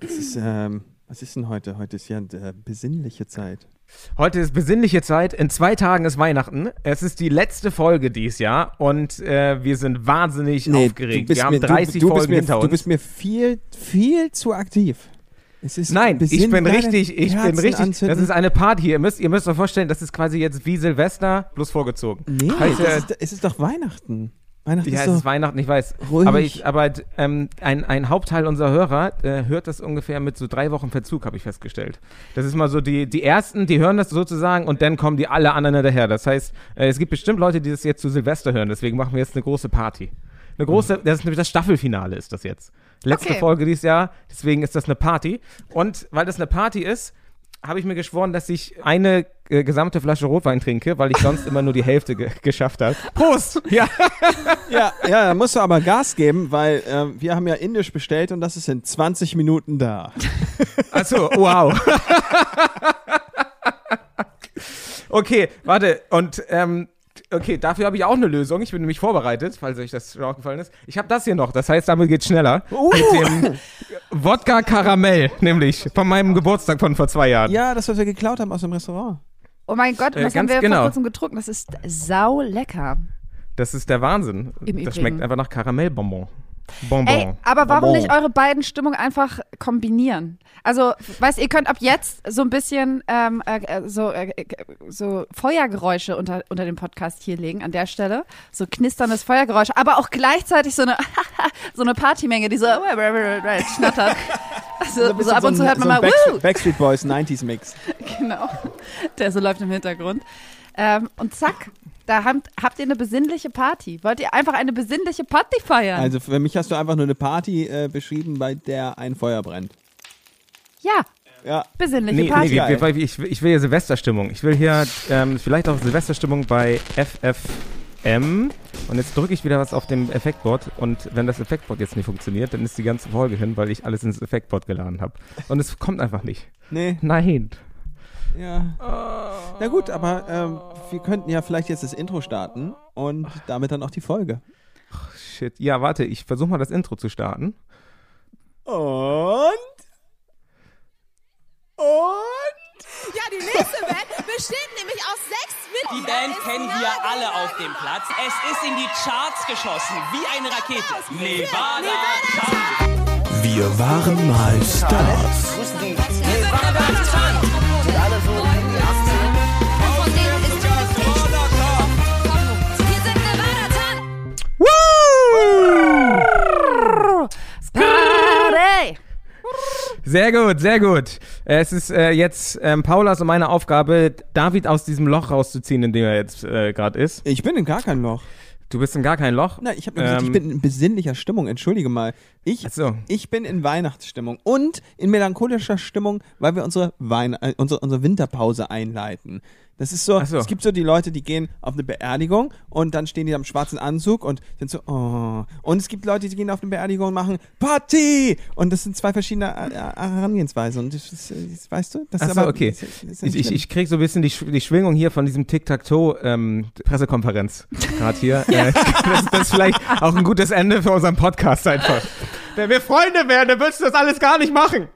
Es ist, ähm, was ist denn heute? Heute ist ja äh, besinnliche Zeit. Heute ist besinnliche Zeit. In zwei Tagen ist Weihnachten. Es ist die letzte Folge dieses Jahr und äh, wir sind wahnsinnig aufgeregt. Wir haben mir, 30 du, du Folgen mir, hinter uns. Du bist mir viel, viel zu aktiv. Es ist Nein, ich bin richtig, ich bin Kerzen richtig. anzünden. Das ist eine Party. Ihr müsst, ihr müsst euch vorstellen, das ist quasi jetzt wie Silvester bloß vorgezogen. Nee, Heißt, äh, ist, es ist doch Weihnachten. Weihnachten Ja, ist es doch ist Weihnachten, ich weiß. ruhig. Aber, ich, aber ähm, ein, ein Hauptteil unserer Hörer äh, hört das ungefähr mit so drei Wochen Verzug, habe ich festgestellt. Das ist mal so, die, die Ersten, die hören das sozusagen und dann kommen die alle anderen hinterher. Das heißt, äh, es gibt bestimmt Leute, die das jetzt zu Silvester hören, deswegen machen wir jetzt eine große Party. Eine große, das ist nämlich das Staffelfinale ist das jetzt. Letzte Okay. Folge dieses Jahr, deswegen ist das eine Party. Und weil das eine Party ist, habe ich mir geschworen, dass ich eine äh, gesamte Flasche Rotwein trinke, weil ich sonst immer nur die Hälfte ge geschafft habe. Prost! Ja. Ja, ja, da musst du aber Gas geben, weil äh, wir haben ja Indisch bestellt und das ist in 20 Minuten da. Achso, wow. okay, warte. Und ähm, okay, dafür habe ich auch eine Lösung. Ich bin nämlich vorbereitet, falls euch das schon aufgefallen ist. Ich habe das hier noch. Das heißt, damit geht's schneller. Mit dem Wodka Karamell, nämlich von meinem Geburtstag von vor zwei Jahren. Ja, das, was wir geklaut haben aus dem Restaurant. Oh mein Gott, Äh, das haben ganz wir genau. vor kurzem getrunken. Das ist sau lecker. Das ist der Wahnsinn. Im das Übrigen. schmeckt einfach nach Karamellbonbon. Bonbon. Ey, aber warum Bonbon. nicht eure beiden Stimmungen einfach kombinieren? Also, weißt ihr könnt ab jetzt so ein bisschen ähm, äh, äh, so, äh, äh, so Feuergeräusche unter, unter dem Podcast hier legen, an der Stelle. So knisterndes Feuergeräusch, aber auch gleichzeitig so eine, so eine Partymenge, die so schnattert. Also, so ab und zu hört man so mal! Backstreet, Backstreet Boys 90s Mix. genau, der so läuft im Hintergrund. Ähm, und zack, da habt, habt ihr eine besinnliche Party. Wollt ihr einfach eine besinnliche Party feiern? Also für mich hast du einfach nur eine Party äh, beschrieben, bei der ein Feuer brennt. ja, Ja. besinnliche Nee, nee, Party. wir, wir, ich, will- ich will hier Silvesterstimmung. Ich will hier ähm, vielleicht auch Silvesterstimmung bei FFM. Und jetzt drücke ich wieder was auf dem Effektboard. Und wenn das Effektboard jetzt nicht funktioniert, dann ist die ganze Folge hin, weil ich alles ins Effektboard geladen habe. Und es kommt einfach nicht. Nee, Nein. Ja. Na gut, aber ähm, wir könnten ja vielleicht jetzt das Intro starten und damit dann auch die Folge. Shit. Ja, warte, ich versuche mal das Intro zu starten. Und? Und? Ja, die nächste Band besteht nämlich aus sechs Die Mitgliedern. Band kennen wir alle auf dem Platz. Es ist in die Charts geschossen, wie eine Rakete. Nevada, Jump. Wir waren mal Stars. Von Sehr gut, sehr gut. Es ist äh, jetzt ähm, Paulas und meine Aufgabe, David aus diesem Loch rauszuziehen, in dem er jetzt äh, gerade ist. Ich bin in gar kein Loch. Du bist in gar kein Loch. Nein, ich habe gesagt, ich Ähm, bin in besinnlicher Stimmung. Entschuldige mal. Ich, so. ich bin in Weihnachtsstimmung und in melancholischer Stimmung, weil wir unsere, Wein äh, unsere, unsere Winterpause einleiten. Das ist so, so. es gibt so die Leute, die gehen auf eine Beerdigung und dann stehen die am schwarzen Anzug und sind so, oh. Und es gibt Leute, die gehen auf eine Beerdigung und machen Party! Und das sind zwei verschiedene äh, äh, Herangehensweisen. Und das, ist, äh, das, weißt du? Das Ach ist so, aber, okay. Das, ist- das ist Ich, ich, ich krieg so ein bisschen die, die Schwingung hier von diesem Tic-Tac-Toe-Pressekonferenz gerade hier. äh, das, das ist vielleicht auch ein gutes Ende für unseren Podcast einfach. Wenn wir Freunde wären, dann würdest du das alles gar nicht machen.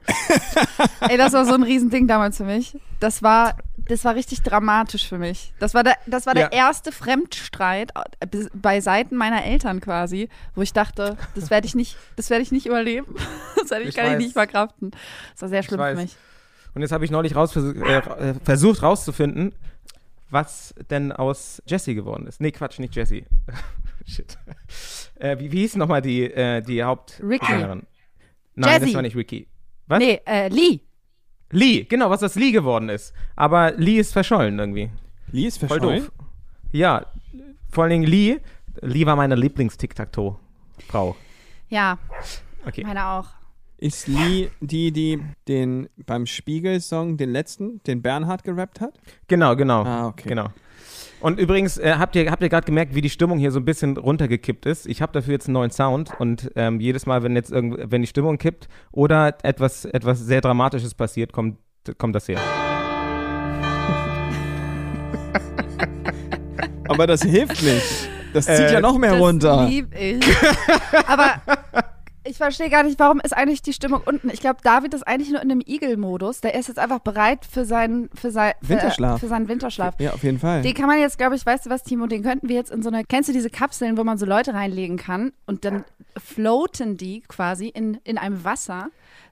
Ey, das war so ein Riesending damals für mich. Das war, das war richtig dramatisch für mich. Das war der, das war der Ja. erste Fremdstreit äh, bei Seiten meiner Eltern quasi, wo ich dachte, das werde ich nicht, das werde ich nicht überleben. Das werde ich, Ich kann ich weiß. nicht verkraften. Das war sehr schlimm für mich. Und jetzt habe ich neulich raus, äh, äh, versucht rauszufinden, was denn aus Jessie geworden ist. Nee, Quatsch, nicht Jessie. Shit. Äh, wie, wie hieß nochmal die, äh, die Hauptsängerin? Nein, das Jessie. war nicht Ricky. Was? Nee, äh, Lee. Lee, genau, was aus Lee geworden ist. Aber Lee ist verschollen irgendwie. Lee ist Voll verschollen. doof. Ja, vor allen Dingen Lee. Lee war meine Lieblings-Tic-Tac-Toe-Frau. Ja, Okay. meine auch. Ist Lee die, die den beim Spiegel-Song, den letzten, den Bernhard gerappt hat? Genau, genau. Ah, okay. Genau. Und übrigens, äh, habt ihr, habt ihr gerade gemerkt, wie die Stimmung hier so ein bisschen runtergekippt ist? Ich habe dafür jetzt einen neuen Sound und ähm, jedes Mal, wenn jetzt irgend, wenn die Stimmung kippt oder etwas, etwas sehr Dramatisches passiert, kommt, kommt das her. Aber das hilft nicht. Das zieht Äh, ja noch mehr das runter. lieb ich. Aber Ich verstehe gar nicht, warum ist eigentlich die Stimmung unten? Ich glaube, David ist eigentlich nur in einem Igel-Modus. Der ist jetzt einfach bereit für seinen, für sein, für, Winterschlaf. Für seinen Winterschlaf. Ja, auf jeden Fall. Den kann man jetzt, glaube ich, weißt du was, Timo, den könnten wir jetzt in so eine, kennst du diese Kapseln, wo man so Leute reinlegen kann und dann floaten die quasi in, in einem Wasser.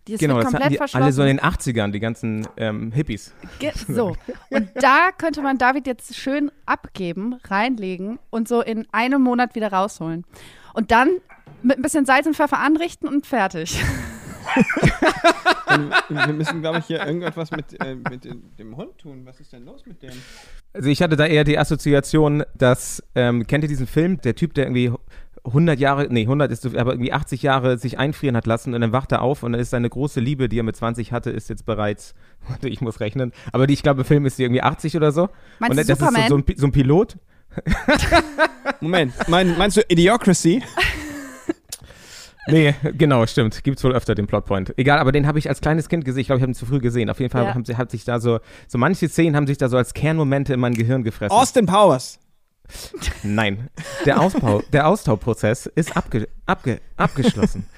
Die Genau, wird das komplett die verschlossen. alle so in den 80ern, die ganzen ähm, Hippies. Ge so. Und da könnte man David jetzt schön abgeben, reinlegen und so in einem Monat wieder rausholen. Und dann mit ein bisschen Salz und Pfeffer anrichten und fertig. Wir müssen, glaube ich, hier irgendetwas mit, äh, mit dem- Hund tun. Was ist denn los mit dem? Also ich hatte da eher die Assoziation, dass, ähm, kennt ihr diesen Film, der Typ, der irgendwie 100 Jahre, nee, 100 ist, so- aber irgendwie 80 Jahre sich einfrieren hat lassen und dann wacht er auf und dann ist seine große Liebe, die er mit 20 hatte, ist jetzt bereits, ich muss rechnen, aber die, ich glaube, im Film ist sie irgendwie 80 oder so. Meinst und du das ist so, Superman? so, ein, so ein Pilot. Moment, mein, meinst du Idiocracy? Nee, genau, stimmt. Gibt's wohl öfter den Plotpoint. Egal, aber den habe ich als kleines Kind gesehen. Ich glaube, ich habe ihn zu früh gesehen. Auf jeden Fall Ja. haben sie, hat sich da so, so manche Szenen haben sich da so als Kernmomente in mein Gehirn gefressen. Austin Powers. Nein. Der, Ausbau, der Austauprozess ist abge, abge, abgeschlossen.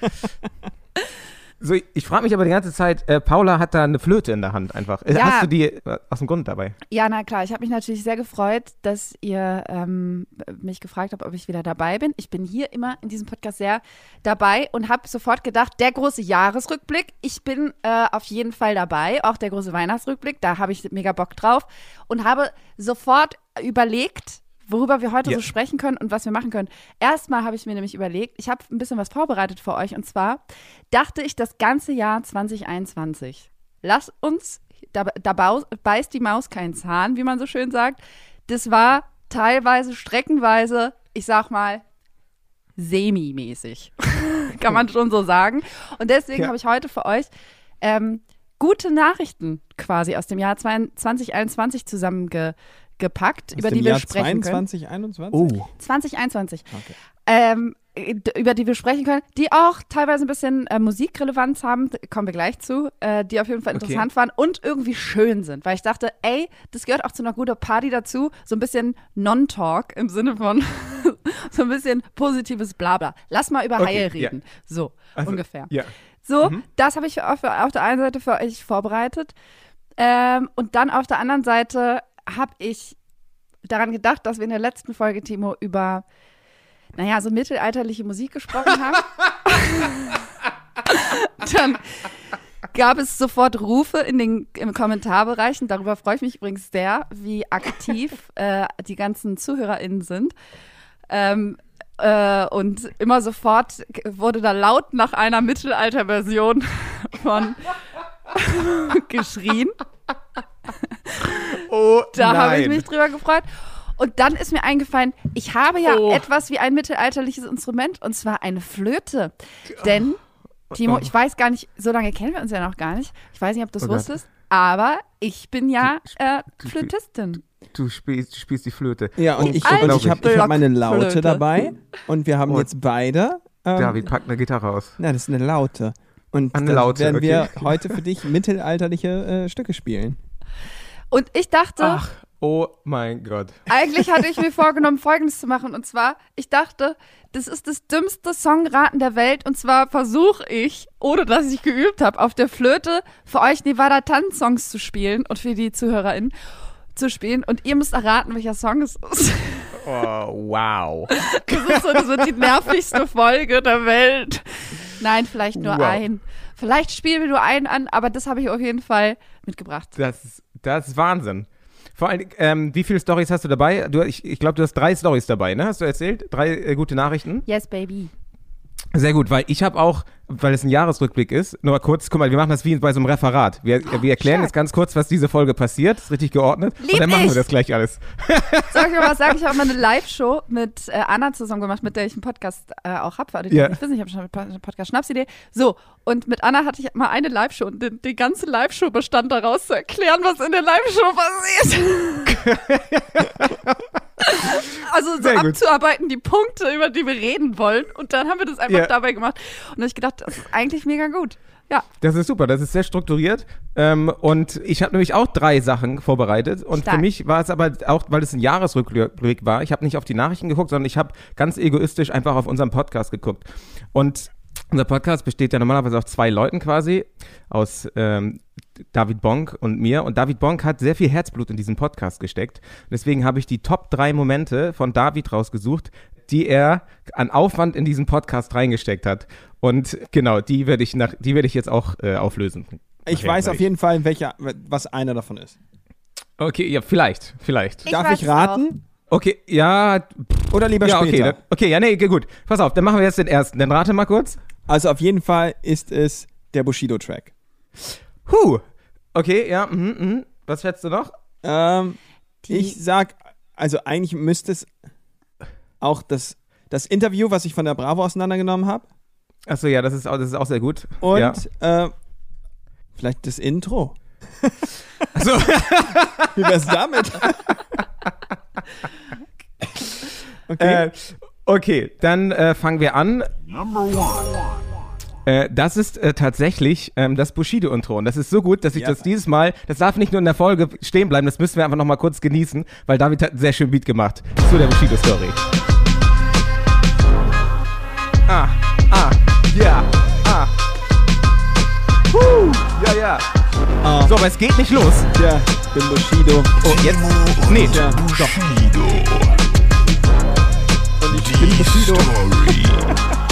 So, ich, frage mich aber die ganze Zeit, äh, Paula hat da eine Flöte in der Hand einfach. Äh, Ja. Hast du die äh, aus dem Grund dabei? Ja, na klar, ich habe mich natürlich sehr gefreut, dass ihr ähm, mich gefragt habt, ob ich wieder dabei bin. Ich bin hier immer in diesem Podcast sehr dabei und habe sofort gedacht, der große Jahresrückblick, ich bin äh, auf jeden Fall dabei, auch der große Weihnachtsrückblick, da habe ich mega Bock drauf und habe sofort überlegt, worüber wir heute Ja. so sprechen können und was wir machen können. Erstmal habe ich mir nämlich überlegt, ich habe ein bisschen was vorbereitet für euch und zwar dachte ich das ganze Jahr 2021. Lass uns, da, da beißt die Maus keinen Zahn, wie man so schön sagt. Das war teilweise, streckenweise, ich sag mal, semi-mäßig. Kann man schon so sagen. Und deswegen Ja. habe ich heute für euch ähm, gute Nachrichten quasi aus dem Jahr 2021 zusammengepackt, Aus über dem die wir Jahr sprechen können. 22, 21? Oh. 2021. Okay. Ähm, über die wir sprechen können, die auch teilweise ein bisschen äh, Musikrelevanz haben, kommen wir gleich zu, äh, die auf jeden Fall Okay. interessant waren und irgendwie schön sind, weil ich dachte, ey, das gehört auch zu einer guten Party dazu, so ein bisschen Non-Talk im Sinne von so ein bisschen positives Blabla. Lass mal über Okay, Haie reden. So, Also, ungefähr. Ja. So, Mhm. das habe ich für, auf der einen Seite für euch vorbereitet. Ähm, und dann auf der anderen Seite habe ich daran gedacht, dass wir in der letzten Folge, Timo, über, naja, so mittelalterliche Musik gesprochen haben. dann gab es sofort Rufe in den im Kommentarbereichen. Darüber freue ich mich übrigens sehr, wie aktiv äh, die ganzen ZuhörerInnen sind. Ähm, äh, und immer sofort wurde da laut nach einer Mittelalterversion von geschrien. Oh, Da habe ich nein. mich drüber gefreut. Und dann ist mir eingefallen, ich habe ja Oh. etwas wie ein mittelalterliches Instrument und zwar eine Flöte. Denn, Timo, ich weiß gar nicht, so lange kennen wir uns ja noch gar nicht. Ich weiß nicht, ob du es Oh wusstest, aber ich bin ja äh, du- Flötistin. Du spielst, du spielst die Flöte. Ja, und ich, Alte und ich habe ich hab meine Laute Blockflöte. dabei und wir haben Und jetzt beide. Ähm, David packt eine Gitarre aus. Na, das ist eine Laute. Und Eine dann Laute, werden wir okay. heute für dich mittelalterliche äh, Stücke spielen. Und ich dachte, Ach, oh mein Gott. Eigentlich hatte ich mir vorgenommen, Folgendes zu machen. Und zwar, ich dachte, das ist das dümmste Songraten der Welt. Und zwar versuche ich, ohne dass ich geübt habe, auf der Flöte für euch Nevada Tanz-Songs zu spielen und für die ZuhörerInnen zu spielen. Und ihr müsst erraten, welcher Song es ist. Oh, wow. Das ist so, das wird die nervigste Folge der Welt. Nein, vielleicht nur Wow. ein. Vielleicht spielen wir nur einen an, aber das habe ich auf jeden Fall mitgebracht. Das, ist- das ist Wahnsinn. Vor allem, ähm, wie viele Stories hast du dabei? Du, ich ich glaube, du hast drei Stories dabei, ne? Hast du erzählt? Drei äh, gute Nachrichten? Yes, baby. Sehr gut, weil ich habe auch, weil es ein Jahresrückblick ist, nur mal kurz, guck mal, wir machen das wie bei so einem Referat. Wir, wir erklären stark. jetzt ganz kurz, was diese Folge passiert, ist richtig geordnet. Lieb und dann machen ich. wir das gleich alles. Soll ich mal was sagen? Ich habe mal eine Live-Show mit äh, Anna zusammen gemacht, mit der ich einen Podcast äh, auch habe. Ja. das nicht wissen, ich habe schon einen Podcast Schnapsidee. So, und mit Anna hatte ich mal eine Live-Show und die, die ganze Live-Show bestand daraus zu erklären, was in der Live-Show passiert. also so Sehr gut. abzuarbeiten, die Punkte, über die wir reden wollen. Und dann haben wir das einfach Ja. dabei gemacht. Und da habe ich gedacht, das ist eigentlich mega gut. Ja, Das ist super, das ist sehr strukturiert. Ähm, und ich habe nämlich auch drei Sachen vorbereitet. Und Stark. für mich war es aber auch, weil es ein Jahresrückblick war, ich habe nicht auf die Nachrichten geguckt, sondern ich habe ganz egoistisch einfach auf unseren Podcast geguckt. Und Unser Podcast besteht ja normalerweise aus zwei Leuten quasi, aus ähm, David Bonk und mir. Und David Bonk hat sehr viel Herzblut in diesen Podcast gesteckt. Deswegen habe ich die Top drei Momente von David rausgesucht, die er an Aufwand in diesen Podcast reingesteckt hat. Und genau, die werde ich, nach, die werde ich jetzt auch äh, auflösen. Ich weiß auf jeden Fall, welcher, was einer davon ist. Okay, ja, vielleicht, vielleicht. Ich Darf ich raten? Okay, ja, Oder lieber ja, okay, später? dann, okay, ja, nee, gut. Pass auf, dann machen wir jetzt den ersten. Dann rate mal kurz. Also auf jeden Fall ist es der Bushido-Track. Huh. Okay, ja, mhm, mhm. Was schätzt du noch? Ähm, Die- ich sag, also eigentlich müsste es auch das, das Interview, was ich von der Bravo auseinandergenommen habe. Achso, ja, das ist, auch, das ist auch sehr gut. Und ja. äh, vielleicht das Intro. Also, Wie wär's damit? okay. äh, okay, dann äh, fangen wir an. Äh, das ist äh, tatsächlich ähm, das Bushido-Intro. Und das ist so gut, dass ich Ja. das dieses Mal, das darf nicht nur in der Folge stehen bleiben, das müssen wir einfach nochmal kurz genießen, weil David hat einen sehr schönen Beat gemacht zu der Bushido-Story. Ah, ah, ja, ah. Huh, ja, ja. Ah. So, aber es geht nicht los. Tja, ich bin Bushido. Oh, jetzt? Nee, Tja, Bushido. und ich bin Die Bushido. Story.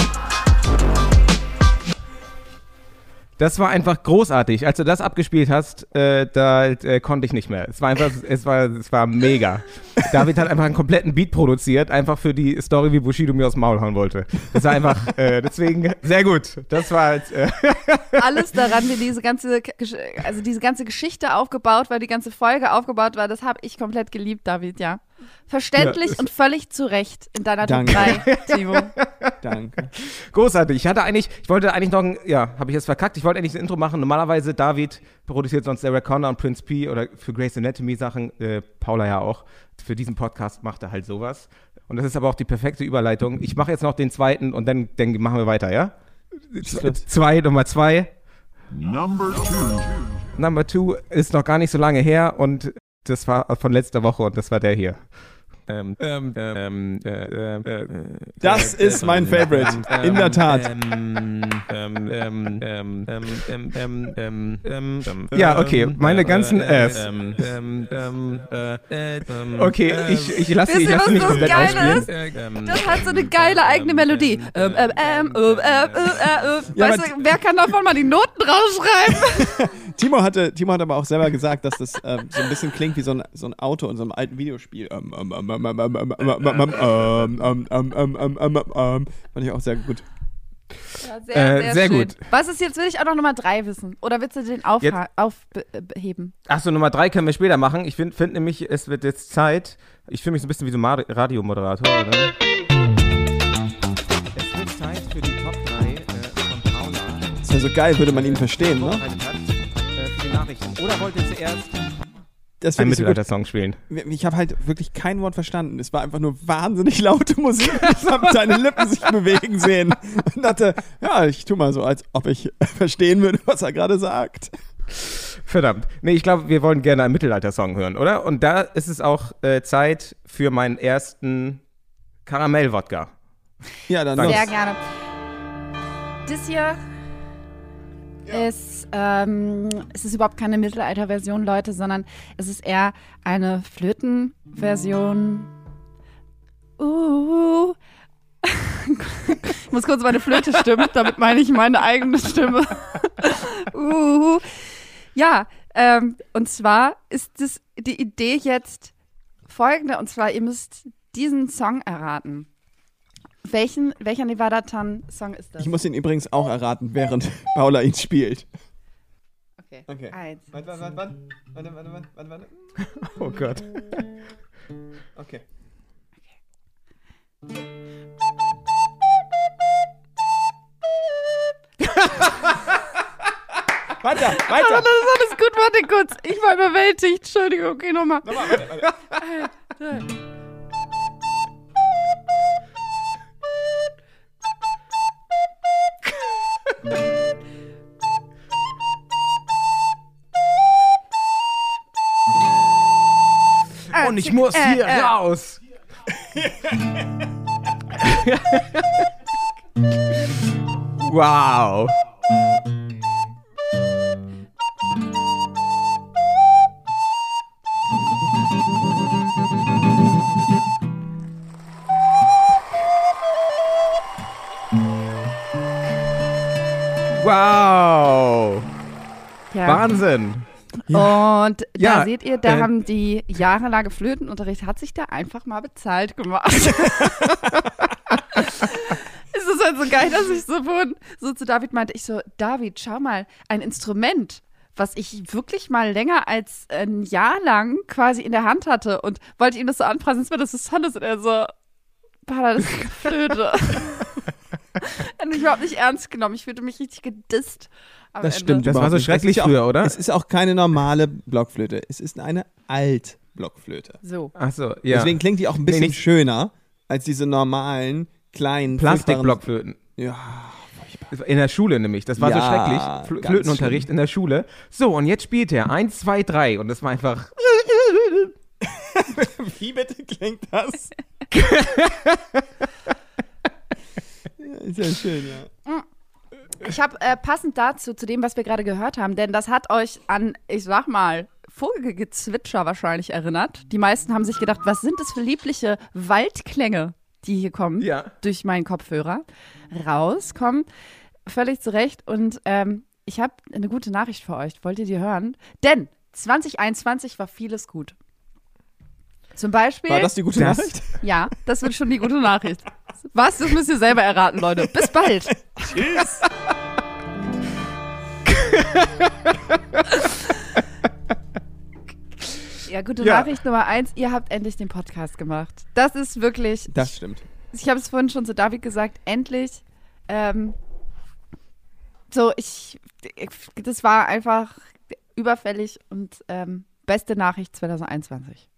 Das war einfach großartig. Als du das abgespielt hast, äh, da äh, konnte ich nicht mehr. Es war einfach, es war, es war mega. David hat einfach einen kompletten Beat produziert, einfach für die Story, wie Bushido mir aus dem Maul hauen wollte. Das war einfach, äh, deswegen sehr gut. Das war halt, äh, Alles daran, wie diese ganze, also diese ganze Geschichte aufgebaut war, die ganze Folge aufgebaut war, das habe ich komplett geliebt, David, ja. Verständlich Ja, und völlig zu Recht in deiner Top Danke. 3, Timo. Danke. großartig. Ich hatte eigentlich, ich wollte eigentlich noch ein, ja, habe ich jetzt verkackt. Ich wollte eigentlich ein Intro machen. Normalerweise David produziert sonst Sarah Connor und Prince P oder für Grace Anatomy Sachen. Äh, Paula ja auch. Für diesen Podcast macht er halt sowas. Und das ist aber auch die perfekte Überleitung. Ich mache jetzt noch den zweiten und dann, dann machen wir weiter, ja? Zwei, Nummer zwei. Number two. Number two ist noch gar nicht so lange her und das war von letzter Woche und das war der hier. Ähm, ähm, ähm, äh, äh, das ist mein Favorite, in der Tat. Ja, okay, meine ganzen Fs. Okay, ich, ich lasse ich lass mich komplett ausspielen. Das hat so eine geile eigene Melodie. Weißt du, wer kann davon mal die Noten rausschreiben? Timo hatte, Timo hat aber auch selber gesagt, dass das ähm, so ein bisschen klingt wie so ein, so ein Auto in so einem alten Videospiel. Ähm, ähm, ähm, ähm, ähm, ähm, ähm, ähm, ähm, ähm, ähm, ähm, ähm, ähm, ähm, ähm. Fand ich auch sehr gut. Ja, sehr, Äh, sehr gut. Was ist jetzt, will ich auch noch Nummer 3 wissen? Oder willst du den aufheben? Achso, Nummer drei können wir später machen. Ich finde find nämlich, es wird jetzt Zeit. Ich fühle mich so ein bisschen wie so ein Radiomoderator. Oder? Es wird Zeit für die Top 3 äh, von Paula. Das wäre so geil, würde man ihn verstehen, ne? Nachrichten. Oder wollt ihr zuerst Das gut. Mittelalter-Song spielen? Ich habe halt wirklich kein Wort verstanden. Es war einfach nur wahnsinnig laute Musik. Ich habe deine Lippen sich bewegen sehen und dachte, ja, ich tu mal so, als ob ich verstehen würde, was er gerade sagt. Verdammt. Nee, ich glaube, wir wollen gerne einen Mittelalter-Song hören, oder? Und da ist es auch äh, Zeit für meinen ersten Karamell-Wodka. Ja, dann Danke. los. Sehr gerne. Das hier ist, ähm, es ist überhaupt keine Mittelalter-Version, Leute, sondern es ist eher eine Flöten-Version. Uh. ich muss kurz meine Flöte stimmen, damit meine ich meine eigene Stimme. uh. Ja, ähm, und zwar ist das, die Idee jetzt folgende, und zwar, ihr müsst diesen Song erraten. Welchen, welcher Nevada-Tan-Song ist das? Ich muss ihn übrigens auch erraten, während Paula ihn spielt. okay. Okay. Eins. Warte, warte, warte, warte, warte, warte, warte, warte. Oh Gott. Okay. weiter, Aber weiter. das ist alles gut, warte kurz. Ich war überwältigt. Entschuldigung, okay, nochmal. Nochmal, warte, warte. Und ich muss äh, hier äh. raus. Wow. Wow. Ja. Wahnsinn. Und da Ja, seht ihr, da äh, haben die jahrelange Flötenunterricht, hat sich da einfach mal bezahlt gemacht. es ist halt so geil, dass ich so vorhin so zu David meinte, ich so, David, schau mal, ein Instrument, was ich wirklich mal länger als ein Jahr lang quasi in der Hand hatte und wollte ihm das so anpreisen, dass mir das so toll ist und er so, Pader, das Flöte. Er hat mich überhaupt nicht ernst genommen. Ich fühlte mich richtig gedisst. am Das Ende. stimmt Das war so schrecklich auch, früher, oder? Es ist auch keine normale Blockflöte. Es ist eine Altblockflöte. So. Achso, ja. Deswegen klingt die auch ein bisschen nicht- schöner als diese normalen, kleinen Plastikblockflöten. Ja. In der Schule nämlich. Das war so Ja, schrecklich. Fl ganz Flötenunterricht in der Schule. So, und jetzt spielt er. Eins, zwei, drei. Und das war einfach. Wie bitte klingt das? ist ja schön, ja. Ich habe äh, passend dazu, zu dem, was wir gerade gehört haben, denn das hat euch an, ich sag mal, Vogelgezwitscher wahrscheinlich erinnert. Die meisten haben sich gedacht, was sind das für liebliche Waldklänge, die hier kommen Ja. durch meinen Kopfhörer rauskommen. Völlig zu Recht. Und ähm, ich habe eine gute Nachricht für euch. Wollt ihr die hören? Denn 2021 war vieles gut. Zum Beispiel. War das die gute Das- Nachricht? Ja, das wird schon die gute Nachricht. Was? Das müsst ihr selber erraten, Leute. Bis bald. Tschüss. Ja, gute Ja. Nachricht Nummer eins, ihr habt endlich den Podcast gemacht. Das ist wirklich, Das stimmt. ich habe es vorhin schon zu David gesagt, endlich. Ähm, so, ich, ich, das war einfach überfällig und ähm, beste Nachricht 2021.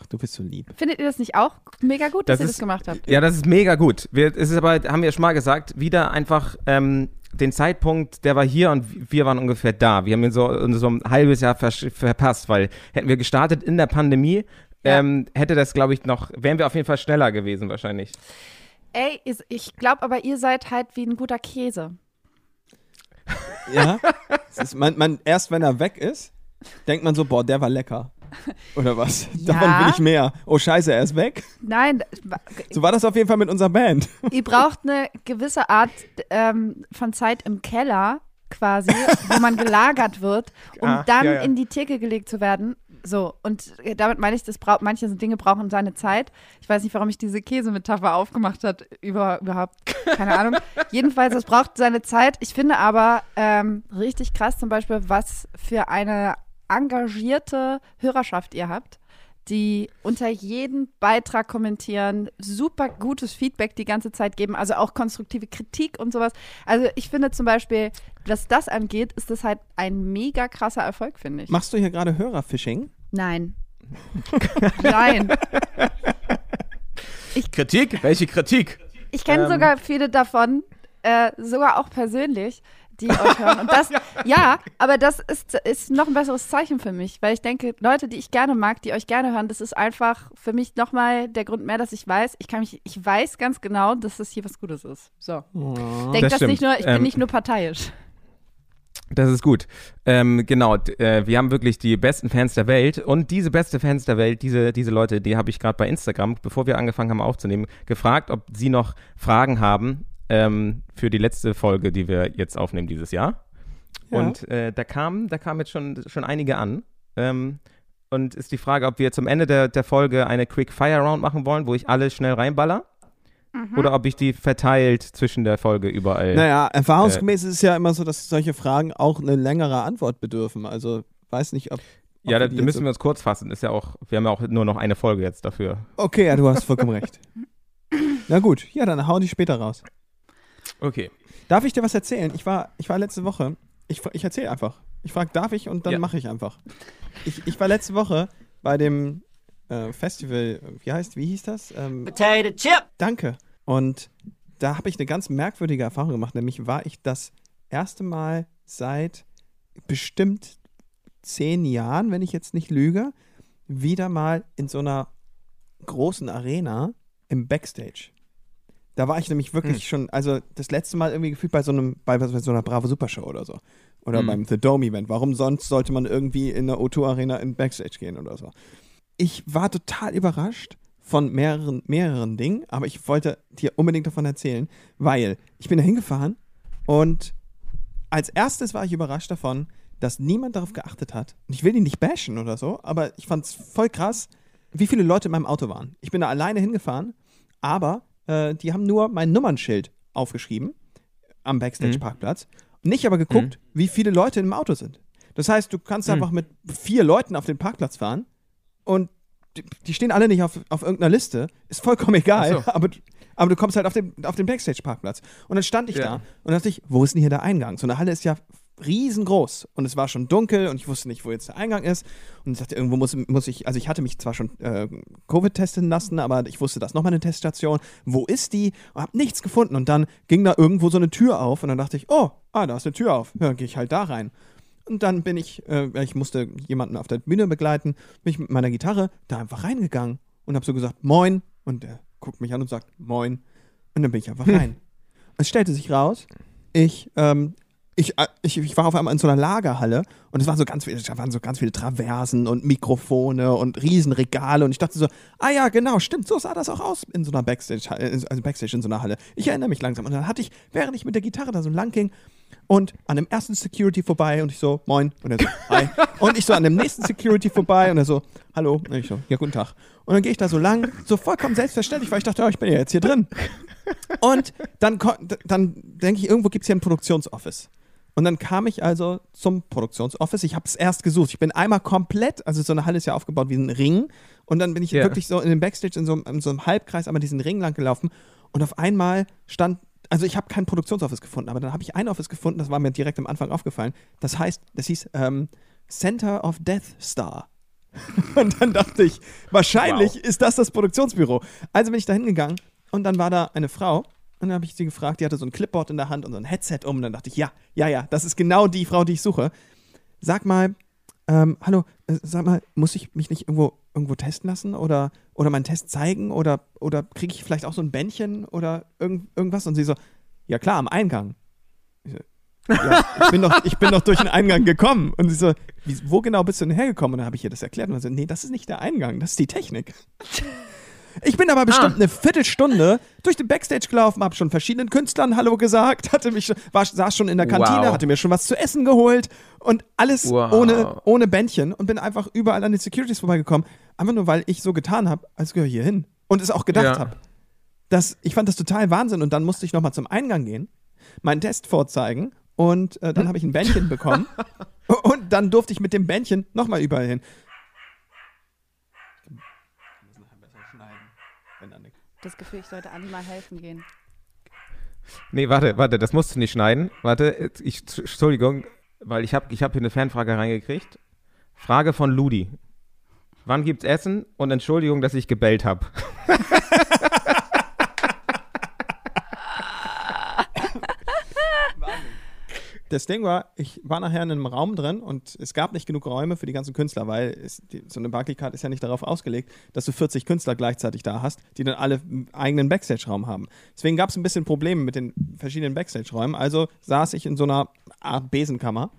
Ach, du bist so lieb. Findet ihr das nicht auch mega gut, dass Das ihr ist- das gemacht habt? Ja, das ist mega gut. Wir, es ist aber, haben wir schon mal gesagt, wieder einfach ähm, den Zeitpunkt, der war hier und wir waren ungefähr da. Wir haben ihn so, so ein halbes Jahr versch- verpasst, weil hätten wir gestartet in der Pandemie, Ja. ähm, hätte das, glaube ich, noch, wären wir auf jeden Fall schneller gewesen wahrscheinlich. Ey, ihr- ich glaube aber, ihr seid halt wie ein guter Käse. Ja? Es ist, man, man, erst wenn er weg ist, denkt man so, boah, der war lecker. Oder was? Ja. Davon will ich mehr. Oh scheiße, er ist weg. Nein, So war das auf jeden Fall mit unserer Band. ihr braucht eine gewisse Art ähm, von Zeit im Keller quasi, wo man gelagert wird, um Ah, dann ja, ja. in die Theke gelegt zu werden. So, und damit meine ich, das braucht, manche Dinge brauchen seine Zeit. Ich weiß nicht, warum ich diese Käsemetapher aufgemacht hat, über, überhaupt, keine Ahnung. Jedenfalls, es braucht seine Zeit. Ich finde aber ähm, richtig krass zum Beispiel, was für eine engagierte Hörerschaft ihr habt die unter jeden Beitrag kommentieren, super gutes Feedback die ganze Zeit geben, also auch konstruktive Kritik und sowas. Also ich finde zum Beispiel, was das angeht, ist das halt ein mega krasser Erfolg, finde ich. Machst du hier gerade Hörerfishing? Nein. Nein. Kritik? Welche Kritik? Ich kenne Ähm. sogar viele davon, äh, sogar auch persönlich, die euch hören. Und das, ja, aber das ist, ist noch ein besseres Zeichen für mich, weil ich denke, Leute, die ich gerne mag, die euch gerne hören, das ist einfach für mich nochmal der Grund mehr, dass ich weiß, ich kann mich, ich weiß ganz genau, dass das hier was Gutes ist. So. Denk Das das, stimmt. nicht nur, ich Ähm, bin nicht nur parteiisch. Das ist gut. Ähm, genau, äh, wir haben wirklich die besten Fans der Welt und diese beste Fans der Welt, diese, diese Leute, die habe ich gerade bei Instagram, bevor wir angefangen haben aufzunehmen, gefragt, ob sie noch Fragen haben ähm, für die letzte Folge, die wir jetzt aufnehmen dieses Jahr. Ja. Und äh, da kamen da kamen jetzt schon, schon einige an. Ähm, und ist die Frage, ob wir zum Ende der, der Folge eine Quick Fire Round machen wollen, wo ich alle schnell reinballer. Oder ob ich die verteilt zwischen der Folge überall. Naja, erfahrungsgemäß ist es ja immer so, dass solche Fragen auch eine längere Antwort bedürfen. Also weiß nicht, ob. ob ja, da, müssen wir uns kurz fassen. Ist ja auch, wir haben ja auch nur noch eine Folge jetzt dafür. Okay, ja, du hast vollkommen recht. Na gut, ja, dann hau die später raus. Okay. Darf ich dir was erzählen? Ich war, ich war letzte Woche, ich, ich erzähle einfach. Ich frage, darf ich und dann Ja. mache ich einfach. Ich, ich war letzte Woche bei dem äh, Festival, wie heißt, wie hieß das? Ähm, Potato chip. Danke. Und da habe ich eine ganz merkwürdige Erfahrung gemacht. Nämlich war ich das erste Mal seit bestimmt zehn Jahren, wenn ich jetzt nicht lüge, wieder mal in so einer großen Arena im Backstage. Da war ich nämlich wirklich Hm. schon, also das letzte Mal irgendwie gefühlt bei so einem, bei, bei so einer Bravo Supershow oder so. Oder Hm. beim The Dome Event. Warum sonst sollte man irgendwie in der O2 Arena in Backstage gehen oder so? Ich war total überrascht von mehreren, mehreren Dingen, aber ich wollte dir unbedingt davon erzählen, weil ich bin da hingefahren und als erstes war ich überrascht davon, dass niemand darauf geachtet hat. Und ich will ihn nicht bashen oder so, aber ich fand es voll krass, wie viele Leute in meinem Auto waren. Ich bin da alleine hingefahren, aber äh, die haben nur mein Nummernschild aufgeschrieben am Backstage-Parkplatz. Nicht aber geguckt, wie viele Leute im Auto sind. Das heißt, du kannst einfach mit vier Leuten auf den Parkplatz fahren und die, die stehen alle nicht auf, auf irgendeiner Liste. Ist vollkommen egal, so. aber, aber du kommst halt auf den, auf den Backstage-Parkplatz. Und dann stand ich Ja. da und dachte ich, wo ist denn hier der Eingang? So eine Halle ist ja riesengroß und es war schon dunkel und ich wusste nicht, wo jetzt der Eingang ist. Und ich dachte, irgendwo muss, muss ich, also ich hatte mich zwar schon äh, Covid testen lassen, aber ich wusste, das ist nochmal eine Teststation. Wo ist die? Und hab nichts gefunden. Und dann ging da irgendwo so eine Tür auf und dann dachte ich, oh, ah, da ist eine Tür auf. Ja, dann gehe ich halt da rein. Und dann bin ich, äh, ich musste jemanden auf der Bühne begleiten, bin ich mit meiner Gitarre da einfach reingegangen und habe so gesagt, moin. Und der guckt mich an und sagt, moin. Und dann bin ich einfach rein. Es stellte sich raus, ich, ähm, ich, äh, ich, ich war auf einmal in so einer Lagerhalle und es waren so ganz viele, da waren so ganz viele Traversen und Mikrofone und Riesenregale und ich dachte so, ah ja, genau, stimmt, so sah das auch aus in so einer Backstage, also Backstage in so einer Halle. Ich erinnere mich langsam. Und dann hatte ich, während ich mit der Gitarre da so lang ging und an dem ersten Security vorbei und ich so, moin. Und er so, hi. Und ich so an dem nächsten Security vorbei und er so, hallo. Und ich so, ja, guten Tag. Und dann gehe ich da so lang, so vollkommen selbstverständlich, weil ich dachte, ja, ich bin ja jetzt hier drin. Und dann, dann denke ich, irgendwo gibt es hier ein Produktionsoffice. Und dann kam ich also zum Produktionsoffice. Ich habe es erst gesucht. Ich bin einmal komplett, also so eine Halle ist ja aufgebaut wie ein Ring. Und dann bin ich Ja. wirklich so in dem Backstage in so, einem- in so einem Halbkreis einmal diesen Ring lang gelaufen. Und auf einmal stand, also ich habe kein Produktionsoffice gefunden, aber dann habe ich ein Office gefunden, das war mir direkt am Anfang aufgefallen. Das heißt, das hieß ähm, Center of Death Star. Und dann dachte ich, wahrscheinlich ist das das Produktionsbüro. Also bin ich da hingegangen und dann war da eine Frau dann habe ich sie gefragt, die hatte so ein Clipboard in der Hand und so ein Headset um. Und dann dachte ich, ja, ja, ja, das ist genau die Frau, die ich suche. Sag mal, ähm, hallo, äh, sag mal, muss ich mich nicht irgendwo, irgendwo testen lassen oder, oder meinen Test zeigen oder, oder kriege ich vielleicht auch so ein Bändchen oder irgend, irgendwas? Und sie so, ja klar, am Eingang. Ich so, ja, ich bin, doch, ich bin doch durch den Eingang gekommen. Und sie so, wie, wo genau bist du denn hergekommen? Und dann habe ich ihr das erklärt. Und sie so, nee, das ist nicht der Eingang, das ist die Technik. Ich bin aber bestimmt Ah. eine Viertelstunde durch den Backstage gelaufen, habe schon verschiedenen Künstlern Hallo gesagt, hatte mich, war, saß schon in der Kantine, Wow. hatte mir schon was zu essen geholt und alles Wow. ohne, ohne Bändchen und bin einfach überall an den Securities vorbeigekommen, einfach nur weil ich so getan habe, als gehöre hier hin und es auch gedacht Ja. habe. Das, ich fand das total Wahnsinn und dann musste ich nochmal zum Eingang gehen, meinen Test vorzeigen und äh, dann habe ich ein Bändchen bekommen und dann durfte ich mit dem Bändchen nochmal überall hin. Das Gefühl, ich sollte Anni mal helfen gehen. Nee, warte, warte, das musst du nicht schneiden. Warte, ich, Entschuldigung, weil ich habe ich hab hier eine Fanfrage reingekriegt. Frage von Ludi. Wann gibt's Essen? Und Entschuldigung, dass ich gebellt habe. Das Ding war, ich war nachher in einem Raum drin und es gab nicht genug Räume für die ganzen Künstler, weil es, die, so eine Barclaycard ist ja nicht darauf ausgelegt, dass du 40 Künstler gleichzeitig da hast, die dann alle einen eigenen Backstage-Raum haben. Deswegen gab es ein bisschen Probleme mit den verschiedenen Backstage-Räumen. Also saß ich in so einer Art Besenkammer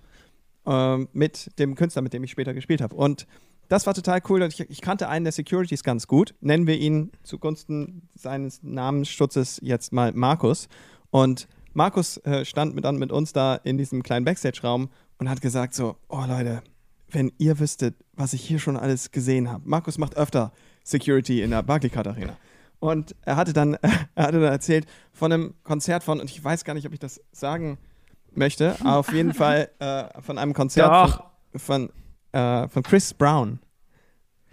ähm, mit dem Künstler, mit dem ich später gespielt habe. Und das war total cool. Ich, ich kannte einen der Securities ganz gut. Nennen wir ihn zugunsten seines Namensschutzes jetzt mal Markus. Und Markus äh, stand mit, dann mit uns da in diesem kleinen Backstage-Raum und hat gesagt so, oh Leute, wenn ihr wüsstet, was ich hier schon alles gesehen habe. Markus macht öfter Security in der Barclaycard Arena. Und er hatte dann, er hatte dann erzählt von einem Konzert von, und ich weiß gar nicht, ob ich das sagen möchte, auf jeden Fall äh, von einem Konzert Doch. von, von, äh, von Chris Brown.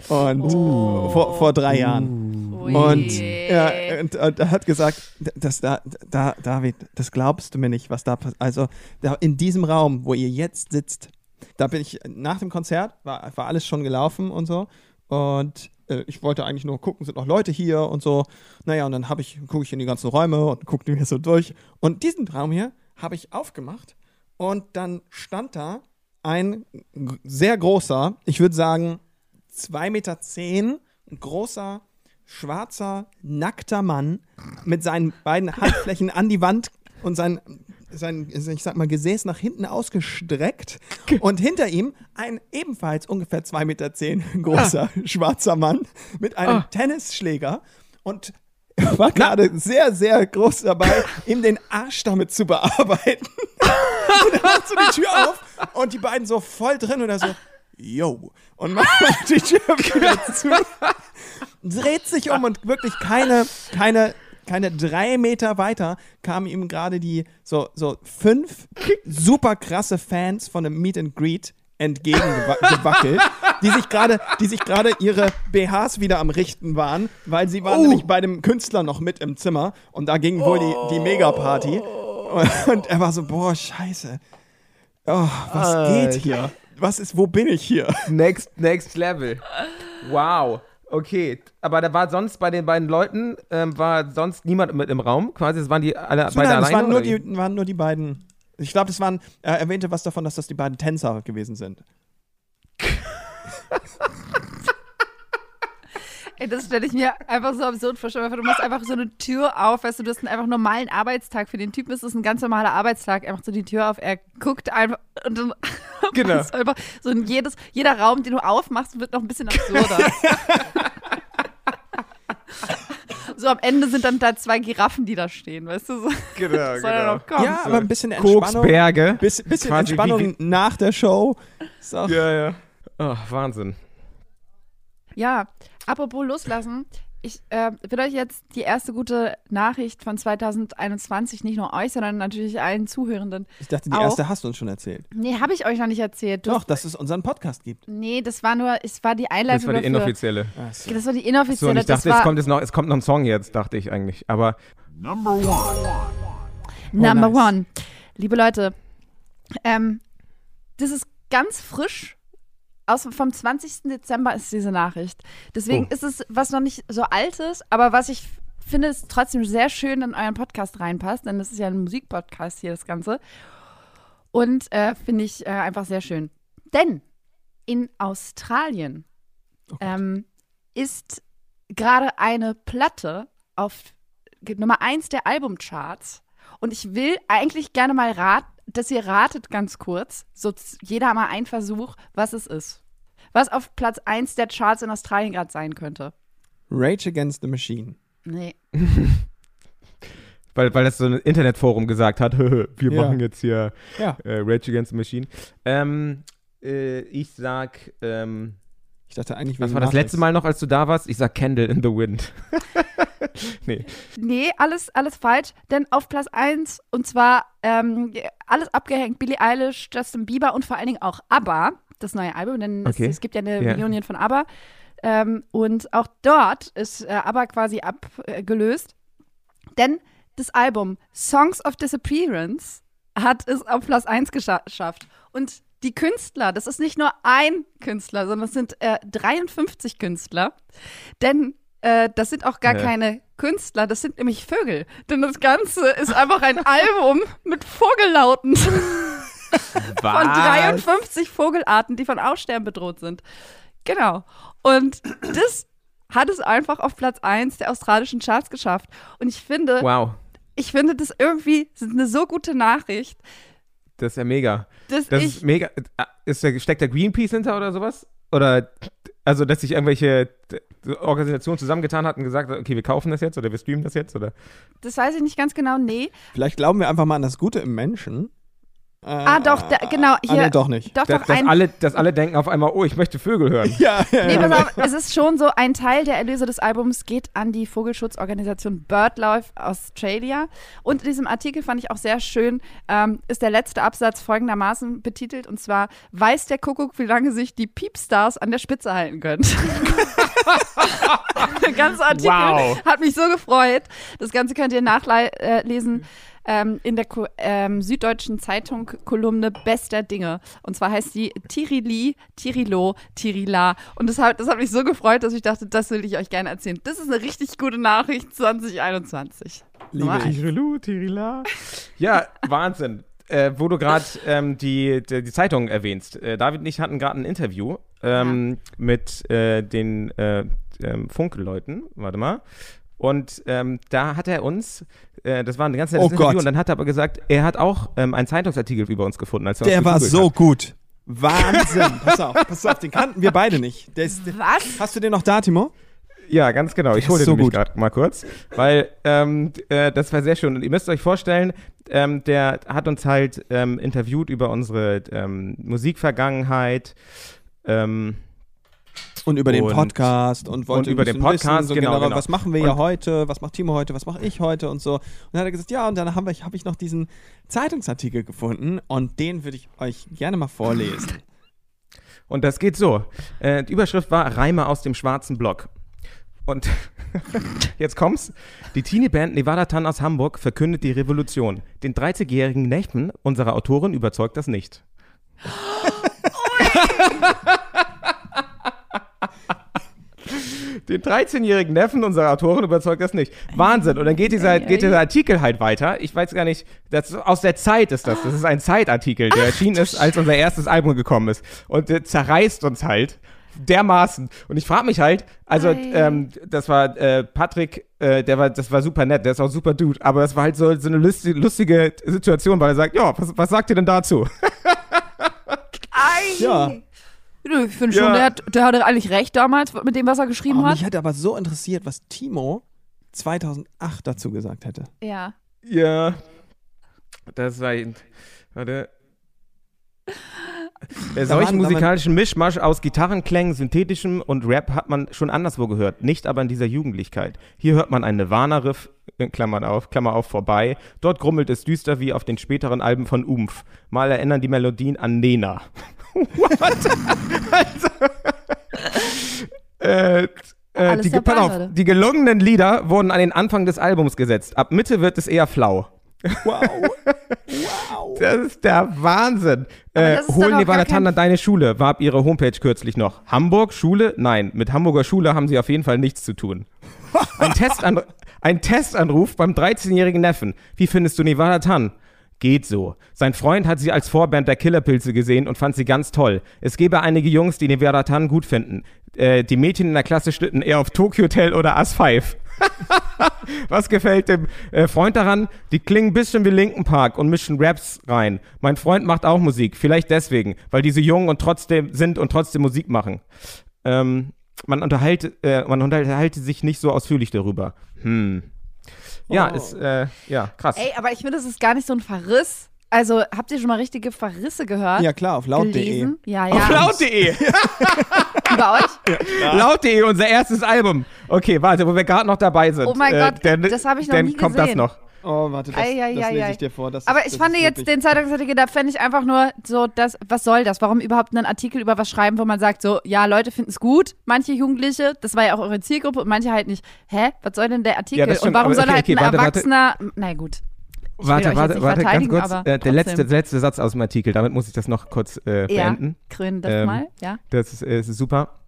Und vor, vor drei Jahren. Ui. Und, ja, und, und er hat gesagt, das, da, da, David, das glaubst du mir nicht, was da passiert. Also da, in diesem Raum, wo ihr jetzt sitzt, da bin ich nach dem Konzert, war, war alles schon gelaufen und so. Und äh, ich wollte eigentlich nur gucken, sind noch Leute hier und so. Naja, und dann habe ich, gucke ich in die ganzen Räume und gucke mir so durch. Und diesen Raum hier habe ich aufgemacht und dann stand da ein sehr großer, ich würde sagen 2,10 Meter, ein großer schwarzer, nackter Mann mit seinen beiden Handflächen an die Wand und sein, sein, ich sag mal, Gesäß nach hinten ausgestreckt. Und hinter ihm ein ebenfalls ungefähr 2,10 Meter großer schwarzer Mann mit einem Ah. Tennisschläger und war gerade sehr, sehr groß dabei, ihm den Arsch damit zu bearbeiten. und er macht so die Tür auf und die beiden so voll drin oder so, yo. Und macht die Tür wieder zu, dreht sich um und wirklich keine, keine, keine drei Meter weiter kamen ihm gerade die so, so fünf super krasse Fans von einem Meet and Greet entgegengewackelt, die sich gerade, die sich gerade ihre BHs wieder am Richten waren, weil sie waren nämlich bei dem Künstler noch mit im Zimmer und da ging wohl die, die Megaparty. Und, und er war so, boah, scheiße. Oh, was Alter. geht hier? Was ist, wo bin ich hier? Next, next level. Wow. Okay, aber da war sonst bei den beiden Leuten, ähm, war sonst niemand mit im Raum. Quasi, es waren die alle So, beide nein, es alleine. waren nur, wie? die, waren nur die beiden. Ich glaube, das waren, er erwähnte was davon, dass das die beiden Tänzer gewesen sind. Ey, das stelle ich mir einfach so absurd vor. Du machst einfach so eine Tür auf, weißt du, du hast einen einfach normalen Arbeitstag. Für den Typen ist es ein ganz normaler Arbeitstag. Er macht so die Tür auf, er guckt einfach und dann Genau. ist einfach so in jedes, jeder Raum, den du aufmachst, wird noch ein bisschen absurder. so am Ende sind dann da zwei Giraffen, die da stehen, weißt du? So, Genau, soll er noch kommen. ja, aber ein bisschen Entspannung. Koksberge. Biss, bisschen Quasi Entspannung wie- nach der Show. Ist auch, Ja, ja. Oh, Wahnsinn. Ja, apropos loslassen. Ich äh, will euch jetzt die erste gute Nachricht von 2021, nicht nur euch, sondern natürlich allen Zuhörenden. Ich dachte, die Auch. erste hast du uns schon erzählt. Nee, habe ich euch noch nicht erzählt. Du, Doch, dass es unseren Podcast gibt. Nee, das war nur, es war die Das Einleitung war die dafür. inoffizielle. Das war die So, inoffizielle. und ich dachte, das es kommt, jetzt noch, es kommt noch ein Song jetzt, dachte ich eigentlich. Aber Number one. Number Oh, nice. One. Liebe Leute, ähm, das ist ganz frisch. Aus, vom 20. Dezember ist diese Nachricht. Deswegen Oh. ist es was noch nicht so altes, aber was ich finde, ist trotzdem sehr schön in euren Podcast reinpasst, denn das ist ja ein Musikpodcast hier, das Ganze. Und äh, finde ich äh, einfach sehr schön. Denn in Australien ähm, ist gerade eine Platte auf Nummer 1 der Albumcharts. Und ich will eigentlich gerne mal raten, dass ihr ratet ganz kurz, so jeder mal ein Versuch, was es ist. Was auf Platz 1 der Charts in Australien gerade sein könnte. Rage Against the Machine. Nee. weil, weil das so ein Internetforum gesagt hat, wir Ja. machen jetzt hier Ja. äh, Rage Against the Machine. Ähm, äh, ich sag, ähm, Ich dachte eigentlich, was war das letzte Mal noch, als du da warst? Ich sag Candle in the Wind. nee. Nee, alles, alles falsch. Denn auf Platz 1, und zwar ähm, alles abgehängt, Billie Eilish, Justin Bieber und vor allen Dingen auch ABBA, das neue Album, denn Okay. es, es gibt ja eine Ja. Reunion von ABBA. Ähm, und auch dort ist äh, ABBA quasi abgelöst. Denn das Album Songs of Disappearance hat es auf Platz 1 gescha- geschafft. Und die Künstler, das ist nicht nur ein Künstler, sondern es sind äh, 53 Künstler. Denn äh, das sind auch gar Ja. keine Künstler, das sind nämlich Vögel. Denn das Ganze ist einfach ein Album mit Vogellauten von 53 Vogelarten, die von Aussterben bedroht sind. Genau. Und das hat es einfach auf Platz 1 der australischen Charts geschafft. Und ich finde, Wow, ich finde das irgendwie das ist eine so gute Nachricht, das ist ja mega. Das ich ist mega. äh, Ist der, steckt der Greenpeace hinter oder sowas? Oder, also, dass sich irgendwelche äh, Organisationen zusammengetan hatten und gesagt hat, okay, wir kaufen das jetzt oder wir streamen das jetzt oder? das weiß ich nicht ganz genau, nee. Vielleicht glauben wir einfach mal an das Gute im Menschen. Äh, Ah, doch, da, genau, Ah, hier. nee, doch nicht. Doch, Dass, doch, dass, ein, alle, dass alle denken auf einmal, oh, ich möchte Vögel hören. Ja, ja, Nee, ja. pass auf, es ist schon so, ein Teil der Erlöse des Albums geht an die Vogelschutzorganisation BirdLife Australia. Und in diesem Artikel fand ich auch sehr schön, ähm, ist der letzte Absatz folgendermaßen betitelt, und zwar, weiß der Kuckuck, wie lange sich die Piepstars an der Spitze halten können. der ganze Artikel Wow. hat mich so gefreut. Das Ganze könnt ihr nachlesen. Ähm, in der Ko ähm, Süddeutschen Zeitung Kolumne Bester Dinge. Und zwar heißt die Tirili, Tirilo, Tirila. Und das hat, das hat mich so gefreut, dass ich dachte, das will ich euch gerne erzählen. Das ist eine richtig gute Nachricht 2021. Liebe. Tirilu, Tirila. Ja, Wahnsinn. Äh, wo du gerade ähm, die, die, die Zeitung erwähnst. Äh, David und ich hatten gerade ein Interview ähm, mit äh, den äh, ähm, Funkeleuten. Warte mal. Und ähm, da hat er uns, äh, das war ein ganz nettes Oh Interview, Gott. und dann hat er aber gesagt, er hat auch ähm, einen Zeitungsartikel über uns gefunden. Als er Der uns war so hat. gut. Wahnsinn. pass auf, pass auf, den kannten wir beide nicht. Der ist, der, Was? hast du den noch da, Timo? Ja, ganz genau. Ich hole den so nämlich gut. gerade mal kurz, weil ähm, äh, das war sehr schön. Und ihr müsst euch vorstellen, ähm, der hat uns halt ähm, interviewt über unsere ähm, Musikvergangenheit. Ähm, Und über den Und- Podcast und wollte und über den Podcast, wissen, so genau, genau. was machen wir ja Und- heute, was macht Timo heute, was mache ich heute und so. Und dann hat er gesagt, ja, und dann habe ich, hab ich noch diesen Zeitungsartikel gefunden und den würde ich euch gerne mal vorlesen. und das geht so. Äh, die Überschrift war Reime aus dem schwarzen Block. Und jetzt kommt's. Die Teenie-Band Nevada Tan aus Hamburg verkündet die Revolution. Den 30-jährigen Neffen unserer Autorin überzeugt das nicht. Den 13-jährigen Neffen unserer Autorin überzeugt das nicht. Wahnsinn. Und dann geht dieser, geht dieser Artikel halt weiter. Ich weiß gar nicht, das, aus der Zeit ist das. Das ist ein Zeitartikel, der erschienen ist, als unser erstes Album gekommen ist. Und der zerreißt uns halt dermaßen. Und ich frage mich halt, also ähm, das war äh, Patrick, äh, der war, das war super nett, der ist auch super Dude, aber das war halt so, so eine lustige, lustige Situation, weil er sagt, ja, was, was sagt ihr denn dazu? Ei. Ja. Ich finde Ja. schon, der, hat, der hatte eigentlich recht damals mit dem, was er geschrieben Oh, hat. mich hat aber so interessiert, was Timo 2008 dazu gesagt hätte. Ja. Ja. Das war. Warte. Der solchen musikalischen Mischmasch aus Gitarrenklängen, synthetischem und Rap hat man schon anderswo gehört, nicht aber in dieser Jugendlichkeit. Hier hört man einen Nirvana-Riff, in Klammern auf, Klammer auf, vorbei. Dort grummelt es düster wie auf den späteren Alben von Umf. Mal erinnern die Melodien an Nena. What? also, äh, äh, die, dabei, pass auf, die gelungenen Lieder wurden an den Anfang des Albums gesetzt. Ab Mitte wird es eher flau. Wow. wow. Das ist der Wahnsinn. Äh, das ist hol doch auch Nevada an deine Schule, war ab ihrer Homepage kürzlich noch. Hamburg, Schule? Nein, mit Hamburger Schule haben sie auf jeden Fall nichts zu tun. Ein, Testan ein Testanruf beim 13-jährigen Neffen. Wie findest du Nevada Tan? Geht so. Sein Freund hat sie als Vorband der Killerpilze gesehen und fand sie ganz toll. Es gäbe einige Jungs, die Nevada Tan gut finden. Äh, die Mädchen in der Klasse schlitten eher auf Tokyo Hotel oder As 5. Was gefällt dem äh, Freund daran? Die klingen ein bisschen wie Linken Park und mischen Raps rein. Mein Freund macht auch Musik, vielleicht deswegen, weil diese jung und trotzdem sind und trotzdem Musik machen. Ähm, man unterhalte, äh, man unterhalte sich nicht so ausführlich darüber. Hm. Ja, Oh. ist äh, ja krass. Ey, aber ich finde, das ist gar nicht so ein Verriss. Also, habt ihr schon mal richtige Verrisse gehört? Ja, klar, auf laut.de. Ja, ja. Auf laut.de. Bei euch? Laut.de, unser erstes Album. Okay, warte, wo wir gerade noch dabei sind. Oh mein äh, Gott, dann, das habe ich noch dann nie kommt das gesehen. noch. Oh, warte, das, Ei, ei, das lese ich dir vor. Das Aber ist, ich fand jetzt den Zeitungsartikel, da fände ich einfach nur so, das, was soll das? Warum überhaupt einen Artikel über was schreiben, wo man sagt, so, ja, Leute finden es gut, manche Jugendliche, das war ja auch eure Zielgruppe und manche halt nicht. Hä? Was soll denn der Artikel? Ja, und warum aber soll okay, halt okay, ein warte, warte. Erwachsener, na gut. will Warte, warte, warte, ganz kurz. aber Äh, der letzte, letzte Satz aus dem Artikel, damit muss ich das noch kurz äh, Ja, beenden. krönen das Ähm, mal, ja. Das ist, äh, ist super.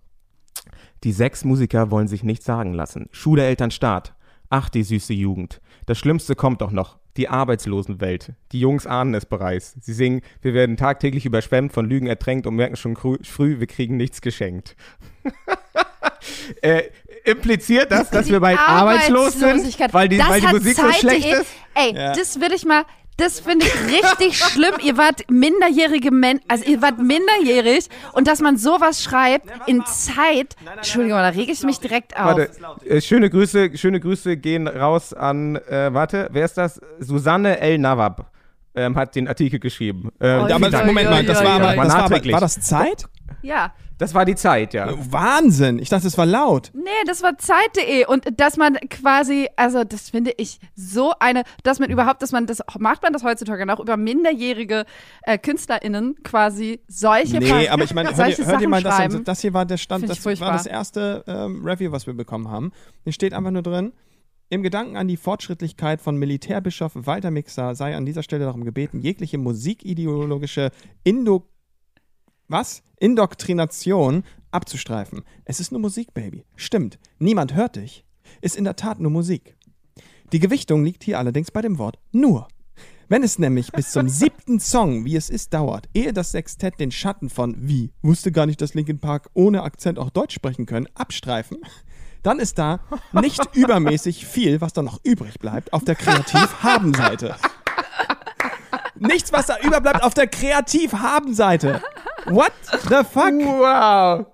Die sechs Musiker wollen sich nicht sagen lassen. Schule, Eltern, Staat. Ach, die süße Jugend. Das Schlimmste kommt doch noch. Die Arbeitslosenwelt. Die Jungs ahnen es bereits. Sie singen, wir werden tagtäglich überschwemmt, von Lügen ertränkt und merken schon früh, wir kriegen nichts geschenkt. äh, impliziert das, dass wir bald arbeitslos sind, weil die, weil die Musik so schlecht ist? Ey, Ja. das würde ich mal, das finde ich richtig schlimm. Ihr wart minderjährige Menschen, also ihr wart minderjährig und dass man sowas schreibt in Zeit, Entschuldigung, da rege ich mich direkt auf. Warte, äh, schöne Grüße, schöne Grüße gehen raus an, äh, warte, wer ist das? Susanne El Nawab ähm, hat den Artikel geschrieben. Ähm, Oh, Ja, Moment mal, das war aber, das war, aber nachträglich. war das Zeit? Ja. Das war die Zeit, ja. Wahnsinn, ich dachte, es war laut. Nee, das war Zeit.de und dass man quasi, also das finde ich so eine, dass man überhaupt, dass man das, macht man das heutzutage noch über minderjährige äh, KünstlerInnen quasi solche Nee, Ver- aber ich meine, hör, solche dir- hör dir Sachen mal das an. Das hier war der Stand, das war das erste ähm, Review, was wir bekommen haben. Hier steht einfach nur drin, im Gedanken an die Fortschrittlichkeit von Militärbischof Walter Mixer sei an dieser Stelle darum gebeten, jegliche musikideologische Indo was? Indoktrination abzustreifen. Es ist nur Musik, Baby. Stimmt. Niemand hört dich. Ist in der Tat nur Musik. Die Gewichtung liegt hier allerdings bei dem Wort nur. Wenn es nämlich bis zum siebten Song, wie es ist, dauert, ehe das Sextett den Schatten von wie, wusste gar nicht, dass Linkin Park ohne Akzent auch Deutsch sprechen können, abstreifen, dann ist da nicht übermäßig viel, was da noch übrig bleibt, auf der Kreativ-Haben-Seite. Nichts, was da überbleibt auf der Kreativ-Haben-Seite. What the fuck? Wow.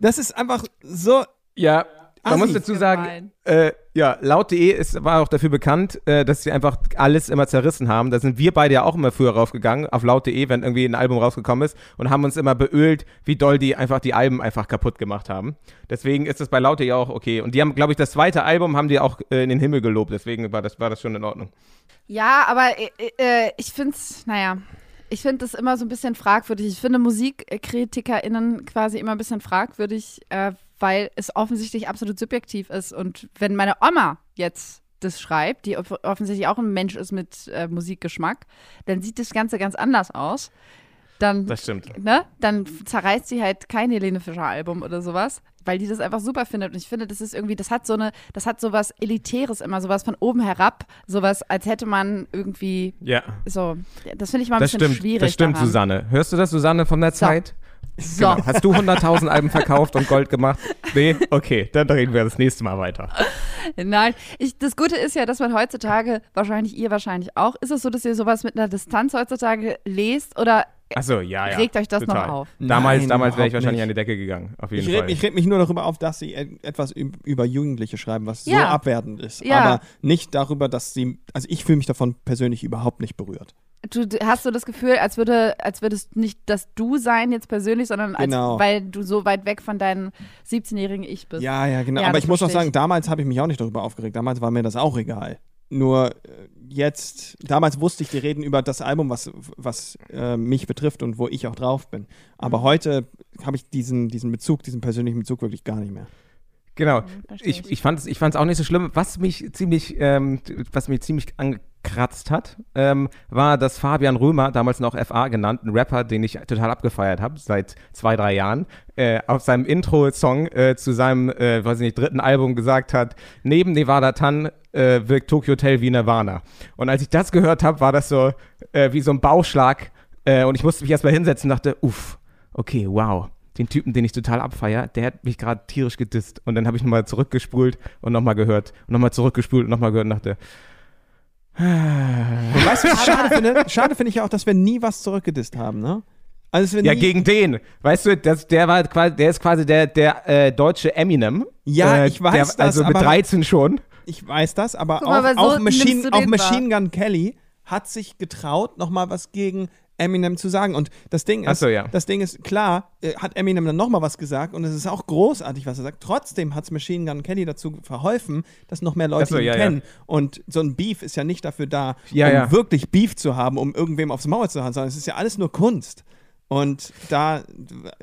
Das ist einfach so. Ja, man Assi. muss dazu sagen, äh, ja, laut.de ist, war auch dafür bekannt, äh, dass sie einfach alles immer zerrissen haben. Da sind wir beide ja auch immer früher raufgegangen, auf laut.de, wenn irgendwie ein Album rausgekommen ist und haben uns immer beölt, wie doll die einfach die Alben einfach kaputt gemacht haben. Deswegen ist das bei laut.de auch okay. Und die haben, glaube ich, das zweite Album haben die auch äh, in den Himmel gelobt. Deswegen war das, war das schon in Ordnung. Ja, aber äh, äh, ich finde es, naja, ich finde das immer so ein bisschen fragwürdig. Ich finde MusikkritikerInnen quasi immer ein bisschen fragwürdig, äh, weil es offensichtlich absolut subjektiv ist. Und wenn meine Oma jetzt das schreibt, die off- offensichtlich auch ein Mensch ist mit äh, Musikgeschmack, dann sieht das Ganze ganz anders aus. Dann, Das stimmt. ne, dann zerreißt sie halt kein Helene Fischer Album oder sowas, weil die das einfach super findet. Und ich finde, das ist irgendwie, das hat so eine, das hat sowas Elitäres immer, sowas von oben herab, sowas, als hätte man irgendwie Ja. so, das finde ich mal ein Das bisschen stimmt, schwierig. das stimmt, daran. Susanne. Hörst du das, Susanne, von der So. Zeit? So. Genau. Hast du 100.000 Alben verkauft und Gold gemacht? Nee? Okay, dann reden wir das nächste Mal weiter. Nein, ich, das Gute ist ja, dass man heutzutage, wahrscheinlich ihr wahrscheinlich auch, ist es so, dass ihr sowas mit einer Distanz heutzutage lest oder Achso, ja, ja. Regt euch das noch total. auf? Damals, Nein, damals wäre ich wahrscheinlich nicht. an die Decke gegangen. Auf jeden Ich Fall. reg, ich reg mich nur darüber auf, dass sie etwas üb- über Jugendliche schreiben, was so Ja. abwertend ist. Ja. Aber nicht darüber, dass sie. Also ich fühle mich davon persönlich überhaupt nicht berührt. du hast du das Gefühl, als würde, als würdest nicht das Du sein jetzt persönlich, sondern als, Genau. weil du so weit weg von deinem 17-jährigen Ich bist. Ja, ja, genau. Ja, Aber ich muss auch sagen, damals habe ich mich auch nicht darüber aufgeregt. Damals war mir das auch egal. Nur äh, jetzt, damals wusste ich, die reden über das Album, was, was äh, mich betrifft und wo ich auch drauf bin. Aber Mhm. heute habe ich diesen, diesen Bezug, diesen persönlichen Bezug wirklich gar nicht mehr. Genau. Ich, ich. fand es ich fand's auch nicht so schlimm. Was mich ziemlich, ähm, was mich ziemlich angekratzt hat, ähm, war, dass Fabian Römer, damals noch FA genannt, ein Rapper, den ich total abgefeiert habe, seit zwei, drei Jahren, äh, auf seinem Intro-Song äh, zu seinem, äh, weiß ich nicht, dritten Album gesagt hat, neben Nevada Tan äh, wirkt Tokyo Hotel wie Nirvana. Und als ich das gehört habe, war das so äh, wie so ein Bauchschlag äh, und ich musste mich erstmal hinsetzen und dachte, uff, okay, wow. Den Typen, den ich total abfeier, der hat mich gerade tierisch gedisst. Und dann habe ich nochmal zurückgespult und nochmal gehört und nochmal zurückgespult und nochmal gehört und dachte, Und weißt du, was ich schade finde? Schade finde ich ja auch, dass wir nie was zurückgedisst haben, ne? Also, ja, gegen den. Weißt du, das, der war quasi, der ist quasi der, der äh, deutsche Eminem. Ja, äh, ich weiß der, das, Also mit aber- 13 schon. Ich weiß das, aber auch, aber so auch, Machine, auch Machine Gun Kelly hat sich getraut, nochmal was gegen Eminem zu sagen. Und das Ding ist, so, ja. das Ding ist, klar, äh, hat Eminem dann nochmal was gesagt und es ist auch großartig, was er sagt. Trotzdem hat es Machine Gun Kelly dazu verholfen, dass noch mehr Leute so, ihn ja, ja. kennen. Und so ein Beef ist ja nicht dafür da, Ja, um ja. wirklich Beef zu haben, um irgendwem aufs Maul zu hauen, sondern es ist ja alles nur Kunst. Und da,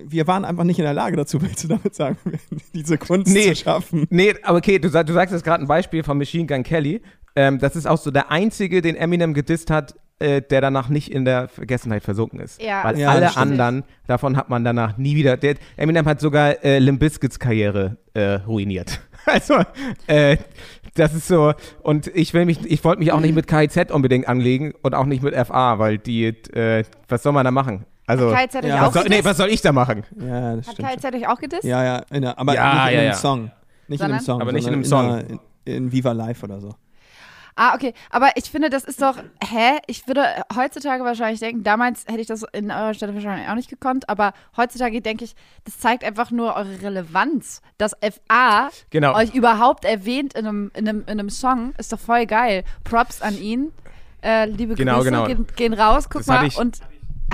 wir waren einfach nicht in der Lage dazu, willst du damit sagen, diese Kunst Nee. zu schaffen. Nee, aber okay, du, du sagst jetzt gerade ein Beispiel von Machine Gun Kelly. Ähm, das ist auch so der einzige, den Eminem gedisst hat, äh, der danach nicht in der Vergessenheit versunken ist. Ja. Weil Ja, alle anderen, davon hat man danach nie wieder. Der, Eminem hat sogar äh, Limp Bizkits Karriere äh, ruiniert. Also, äh, das ist so. Und ich will mich, ich wollte mich auch nicht mit KIZ unbedingt anlegen und auch nicht mit FA, weil die, äh, was soll man da machen? Also, KIZ hat euch Ja, auch was soll, nee, was soll ich da machen? Ja, das Hat stimmt. KIZ euch auch gedisst? Ja, ja, in der, aber Ja, nicht in ja, einem ja. Song. Nicht in einem Sondern? Song. Aber nicht in sondern einem Song. In, einer- in, in Viva Live oder so. Ah, okay. Aber ich finde, das ist doch, hä? Ich würde heutzutage wahrscheinlich denken, damals hätte ich das in eurer Stelle wahrscheinlich auch nicht gekonnt, aber heutzutage denke ich, das zeigt einfach nur eure Relevanz. Dass FA Genau. euch überhaupt erwähnt in einem, in, einem, in einem Song, ist doch voll geil. Props an ihn. Äh, liebe Genau, Grüße genau. Gehen, gehen raus, guck Das mal. ich- Und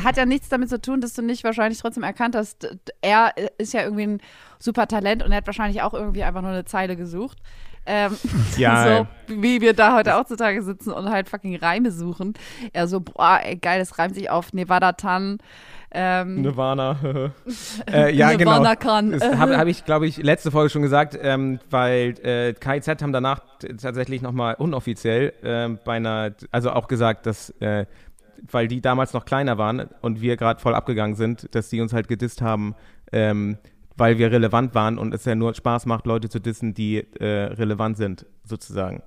hat ja nichts damit zu tun, dass du nicht wahrscheinlich trotzdem erkannt hast, er ist ja irgendwie ein super Talent und er hat wahrscheinlich auch irgendwie einfach nur eine Zeile gesucht. Ähm, Ja, so wie wir da heute auch zutage sitzen und halt fucking Reime suchen. Er so, boah, ey, geil, das reimt sich auf Nevada Tan. Ähm, Nirvana. äh, ja, Nirvana genau. kann. Das habe hab ich, glaube ich, letzte Folge schon gesagt, ähm, weil äh, KIZ haben danach tatsächlich nochmal unoffiziell ähm, bei einer, also auch gesagt, dass, äh, weil die damals noch kleiner waren und wir gerade voll abgegangen sind, dass die uns halt gedisst haben, ähm, weil wir relevant waren und es ja nur Spaß macht, Leute zu dissen, die äh, relevant sind, sozusagen.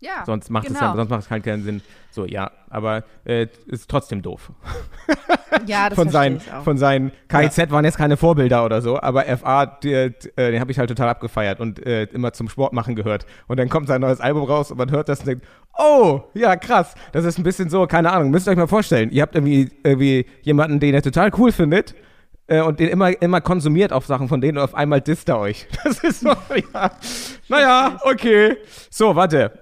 Ja, Sonst macht es genau. ja, sonst macht es halt keinen Sinn. So, ja, aber äh, ist trotzdem doof. Ja, das von seinen, ich auch. von seinen KIZ waren jetzt keine Vorbilder oder so, aber FA, die, die, äh, den habe ich halt total abgefeiert und äh, immer zum Sport machen gehört. Und dann kommt sein neues Album raus und man hört das und denkt, oh, ja, krass. Das ist ein bisschen so, keine Ahnung, müsst ihr euch mal vorstellen. Ihr habt irgendwie, irgendwie jemanden, den ihr total cool findet äh, und den immer, immer konsumiert auf Sachen von denen und auf einmal disst er euch. Das ist so, ja. Naja, okay. So, warte.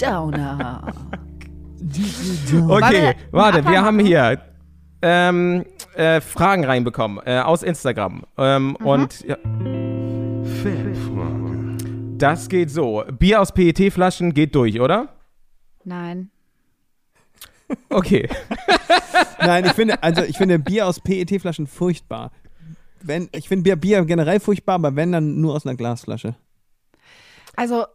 Downer. Okay, Warte, wir haben hier ähm, äh, Fragen reinbekommen äh, aus Instagram. Ähm, Mhm. Und ja, das geht so. Bier aus PET-Flaschen geht durch, oder? Nein. Okay. Nein, ich finde, also ich finde Bier aus PET-Flaschen furchtbar. Wenn, ich finde Bier, Bier generell furchtbar, aber wenn, dann nur aus einer Glasflasche. Also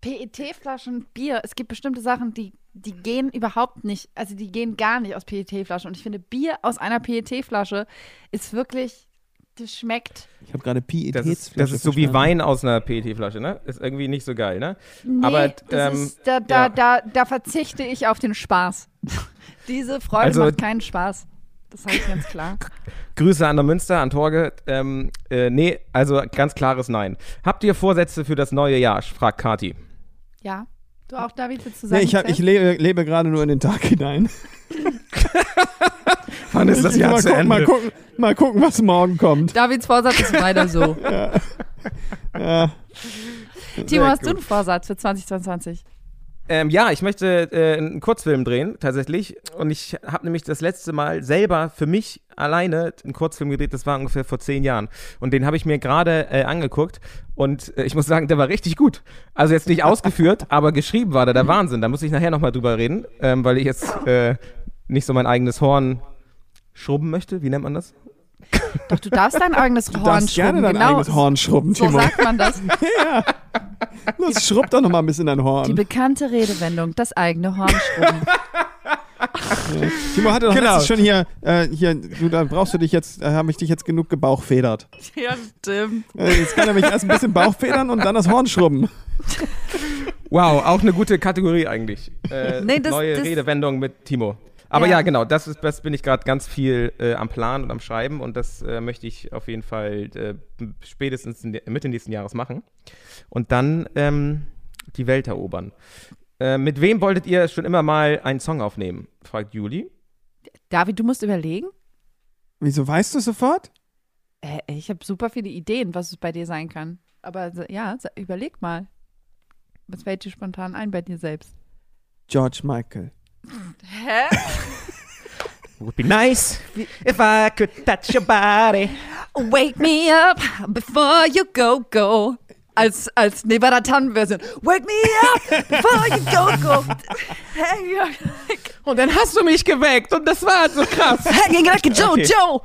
PET-Flaschen, Bier, es gibt bestimmte Sachen, die, die gehen überhaupt nicht, also die gehen gar nicht aus PET-Flaschen. Und ich finde, Bier aus einer PET-Flasche ist wirklich, das schmeckt. Ich habe gerade PET-Flasche Das ist, das ist so wie. Wein aus einer PET-Flasche, ne? Ist irgendwie nicht so geil, ne? Nee, Aber, das ähm, ist, da, da, ja. da, da verzichte ich auf den Spaß. Diese Freude Also- macht keinen Spaß. Das sage ich ganz klar. Grüße an der Münster, an Torge. Ähm, äh, nee, also ganz klares Nein. Habt ihr Vorsätze für das neue Jahr? fragt Kati. Ja. Du auch, David, willst du sagen? Nee, ich, hab, ich lebe, lebe gerade nur in den Tag hinein. Wann ist das Jahr mal, zu gucken, Ende? mal, gucken, mal gucken, was morgen kommt. Davids Vorsatz ist weiter so. Ja. Timo, hast du gut. einen Vorsatz für 2022? Ähm, ja, ich möchte äh, einen Kurzfilm drehen, tatsächlich. Und ich habe nämlich das letzte Mal selber für mich alleine einen Kurzfilm gedreht. Das war ungefähr vor zehn Jahren. Und den habe ich mir gerade äh, angeguckt. Und äh, ich muss sagen, der war richtig gut. Also jetzt nicht ausgeführt, aber geschrieben war der der Wahnsinn. Da muss ich nachher nochmal drüber reden, ähm, weil ich jetzt äh, nicht so mein eigenes Horn schrubben möchte. Wie nennt man das? Doch, du darfst dein eigenes Du Horn darfst gerne schrubben. dein genau. eigenes Horn schrubben, So Timo. sagt man das. Los, schrubb doch noch mal ein bisschen dein Die Horn. bekannte Redewendung, das eigene Horn schrubben. Timo hatte doch Genau. schon hier, äh, hier, du, da brauchst du dich jetzt, äh, habe ich dich jetzt genug gebauchfedert. ja, stimmt. Äh, jetzt kann er mich erst ein bisschen Bauchfedern und dann das Horn schrubben. Wow, auch eine gute Kategorie eigentlich. Äh, Nee, das- neue das- Redewendung mit Timo. Aber Ja. ja, genau, das, ist, das bin ich gerade ganz viel äh, am Plan und am Schreiben und das äh, möchte ich auf jeden Fall äh, spätestens in, Mitte nächsten Jahres machen. Und dann ähm, die Welt erobern. Äh, mit wem wolltet ihr schon immer mal einen Song aufnehmen? fragt Juli. David, du musst überlegen. Wieso weißt du sofort? Äh, ich habe super viele Ideen, was es bei dir sein kann. Aber ja, sa- überleg mal. Was fällt dir spontan ein bei dir selbst? George Michael. Hä? Would be nice if I could touch your body. Wake me up before you go, go. Als, als Nevada Tannenversion. Wake me up before you go, go. Hanging like, Und dann hast du mich geweckt und das war so krass. hanging like a Jojo.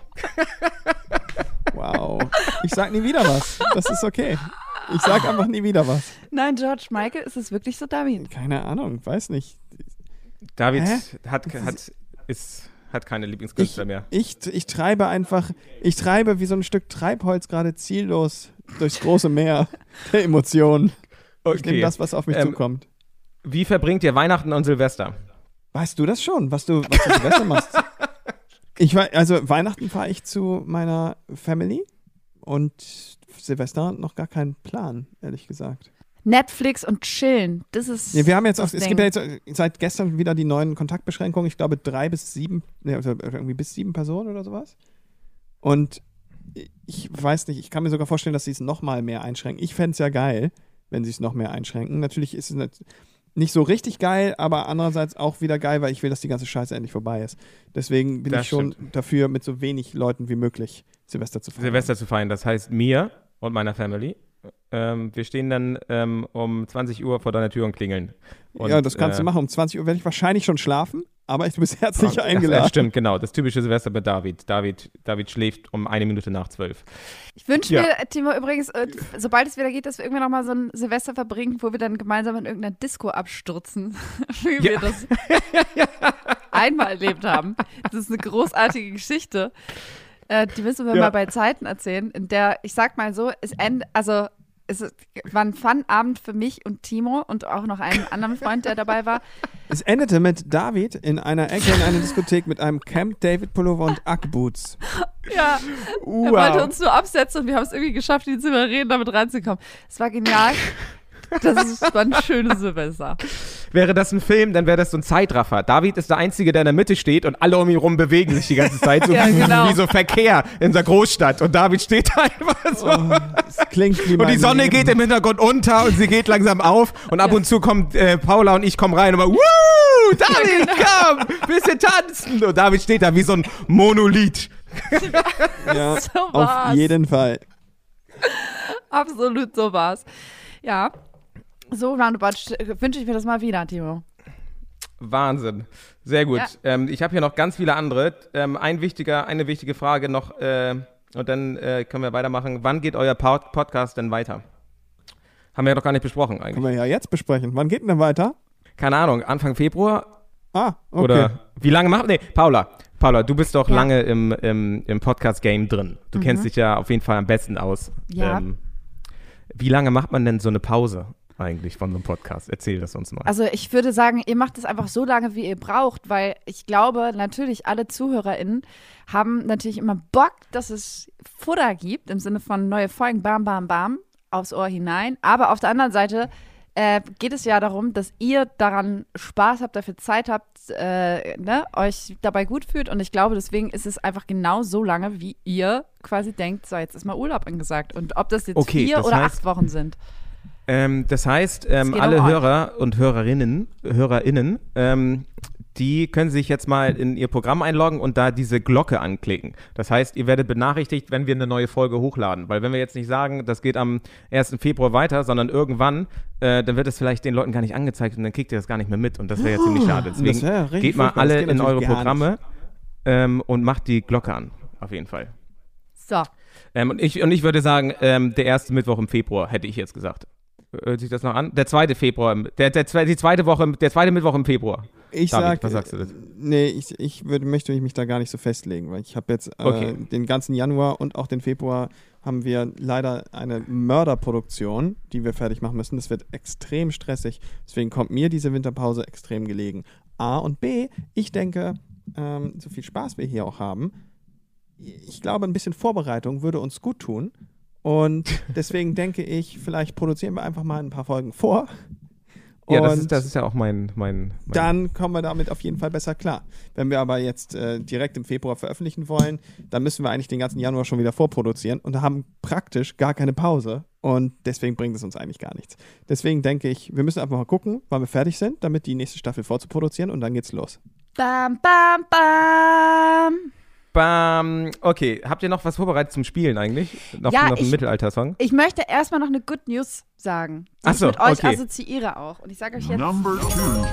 Wow. Ich sag nie wieder was. Das ist okay. Ich sag einfach nie wieder was. Nein, George Michael, ist es wirklich so, David? Keine Ahnung, weiß nicht. David Hä? hat, hat, ist, hat keine Lieblingskünstler mehr. Ich, ich treibe einfach, ich treibe wie so ein Stück Treibholz gerade ziellos durchs große Meer der Emotionen. Ich nehme das, was auf mich Ähm, zukommt. Wie verbringt ihr Weihnachten und Silvester? Weißt du das schon, was du, was du Silvester machst? Ich war, also Weihnachten fahre ich zu meiner Family und Silvester noch gar keinen Plan, ehrlich gesagt. Netflix und chillen. Das ist. Ja, wir haben jetzt auch, es gibt ja jetzt seit gestern wieder die neuen Kontaktbeschränkungen. Ich glaube drei bis sieben, ne, also irgendwie bis sieben Personen oder sowas. Und ich weiß nicht, ich kann mir sogar vorstellen, dass sie es noch mal mehr einschränken. Ich fände es ja geil, wenn sie es noch mehr einschränken. Natürlich ist es nicht, so richtig geil, aber andererseits auch wieder geil, weil ich will, dass die ganze Scheiße endlich vorbei ist. Deswegen bin Das ich schon dafür, mit so wenig Leuten wie möglich Silvester zu feiern. Silvester zu feiern. Das heißt mir und meiner Family. Ähm, wir stehen dann ähm, um 20 Uhr vor deiner Tür und klingeln. Und, ja, das kannst äh, du machen. Um 20 Uhr werde ich wahrscheinlich schon schlafen, aber ich bin herzlich Ja, eingeladen. stimmt, genau. Das typische Silvester bei David. David, David schläft um eine Minute nach zwölf. Ich wünsche Ja. mir, Timo, übrigens, äh, sobald es wieder geht, dass wir irgendwann nochmal so ein Silvester verbringen, wo wir dann gemeinsam in irgendeiner Disco abstürzen. Wie wir Ja. das einmal erlebt haben. Das ist eine großartige Geschichte. Äh, die müssen wir Ja. mal bei Zeiten erzählen, in der, ich sag mal so, es end, also es war ein Fun-Abend für mich und Timo und auch noch einen anderen Freund, der dabei war. Es endete mit David in einer Ecke in einer Diskothek mit einem Camp David Pullover und Ackboots. Ja, er wollte uns nur absetzen und wir haben es irgendwie geschafft, ihn zu überreden, damit reinzukommen. Es war genial. Das ist, war ein schönes Silvester. Wäre das ein Film, dann wäre das so ein Zeitraffer. David ist der Einzige, der in der Mitte steht und alle um ihn rum bewegen sich die ganze Zeit, so Ja, genau. wie so Verkehr in der Großstadt. Und David steht da einfach so. Es klingt wie Und die Sonne Leben. geht im Hintergrund unter und sie geht langsam auf. Und ab Ja. und zu kommt äh, Paula und ich kommen rein und mal, Woo! David, genau. komm, bisschen tanzen. Und David steht da wie so ein Monolith. Ja, So auf jeden Fall. Absolut so war's. Ja. So roundabout wünsche ich mir das mal wieder, Timo. Wahnsinn. Sehr gut. Ja. Ähm, ich habe hier noch ganz viele andere. Ähm, ein wichtiger, eine wichtige Frage noch äh, und dann äh, können wir weitermachen. Wann geht euer Pod Podcast denn weiter? Haben wir ja noch gar nicht besprochen eigentlich. Können wir ja jetzt besprechen. Wann geht denn der weiter? Keine Ahnung, Anfang Februar Ah, okay. oder wie lange macht. Nee, Paula. Paula, du bist doch Ja. lange im, im, im Podcast-Game drin. Du kennst dich ja auf jeden Fall am besten aus. Ja. Ähm, wie lange macht man denn so eine Pause eigentlich von so einem Podcast? Erzähl das uns mal. Also ich würde sagen, ihr macht es einfach so lange, wie ihr braucht, weil ich glaube, natürlich alle ZuhörerInnen haben natürlich immer Bock, dass es Futter gibt, im Sinne von neue Folgen, bam, bam, bam, aufs Ohr hinein. Aber auf der anderen Seite äh, geht es ja darum, dass ihr daran Spaß habt, dafür Zeit habt, äh, ne, euch dabei gut fühlt. Und ich glaube, deswegen ist es einfach genau so lange, wie ihr quasi denkt, so jetzt ist mal Urlaub angesagt. Und ob das jetzt Okay, vier das oder heißt- acht Wochen sind. Ähm, das heißt, ähm, geht alle um. Hörer und Hörerinnen, HörerInnen, ähm, die können sich jetzt mal in ihr Programm einloggen und da diese Glocke anklicken. Das heißt, ihr werdet benachrichtigt, wenn wir eine neue Folge hochladen. Weil wenn wir jetzt nicht sagen, das geht am 1. Februar weiter, sondern irgendwann, äh, dann wird es vielleicht den Leuten gar nicht angezeigt und dann kriegt ihr das gar nicht mehr mit. Und das wäre ja ziemlich schade. das Deswegen richtig geht mal. Das alle geht in eure Programme ähm, und macht die Glocke an. Auf jeden Fall. So. Ähm, und, ich, und ich würde sagen, ähm, der erste Mittwoch im Februar, hätte ich jetzt gesagt. Hört sich das noch an? Der zweite Februar, der, der, die zweite Woche, der zweite Mittwoch im Februar. Ich David, sag, was sagst du dazu? Nee, ich, ich würde, möchte mich da gar nicht so festlegen, weil ich habe jetzt äh, Okay. den ganzen Januar und auch den Februar haben wir leider eine Mörderproduktion, die wir fertig machen müssen. Das wird extrem stressig. Deswegen kommt mir diese Winterpause extrem gelegen. A und B, ich denke, ähm, so viel Spaß wir hier auch haben, ich glaube, ein bisschen Vorbereitung würde uns gut tun. Und deswegen denke ich, vielleicht produzieren wir einfach mal ein paar Folgen vor. Ja, das Und ist, das ist ja auch mein, mein, mein dann kommen wir damit auf jeden Fall besser klar. Wenn wir aber jetzt äh, direkt im Februar veröffentlichen wollen, dann müssen wir eigentlich den ganzen Januar schon wieder vorproduzieren und haben praktisch gar keine Pause. Und deswegen bringt es uns eigentlich gar nichts. Deswegen denke ich, wir müssen einfach mal gucken, wann wir fertig sind, damit die nächste Staffel vorzuproduzieren und dann geht's los. Bam, bam, bam. Bam. Okay, habt ihr noch was vorbereitet zum Spielen eigentlich? Noch, Ja, noch einen ich- Mittelalter-Song? Ich möchte erstmal noch eine Good News sagen, die Ach so, ich mit euch okay. assoziiere auch. Und ich sage euch jetzt, Number two.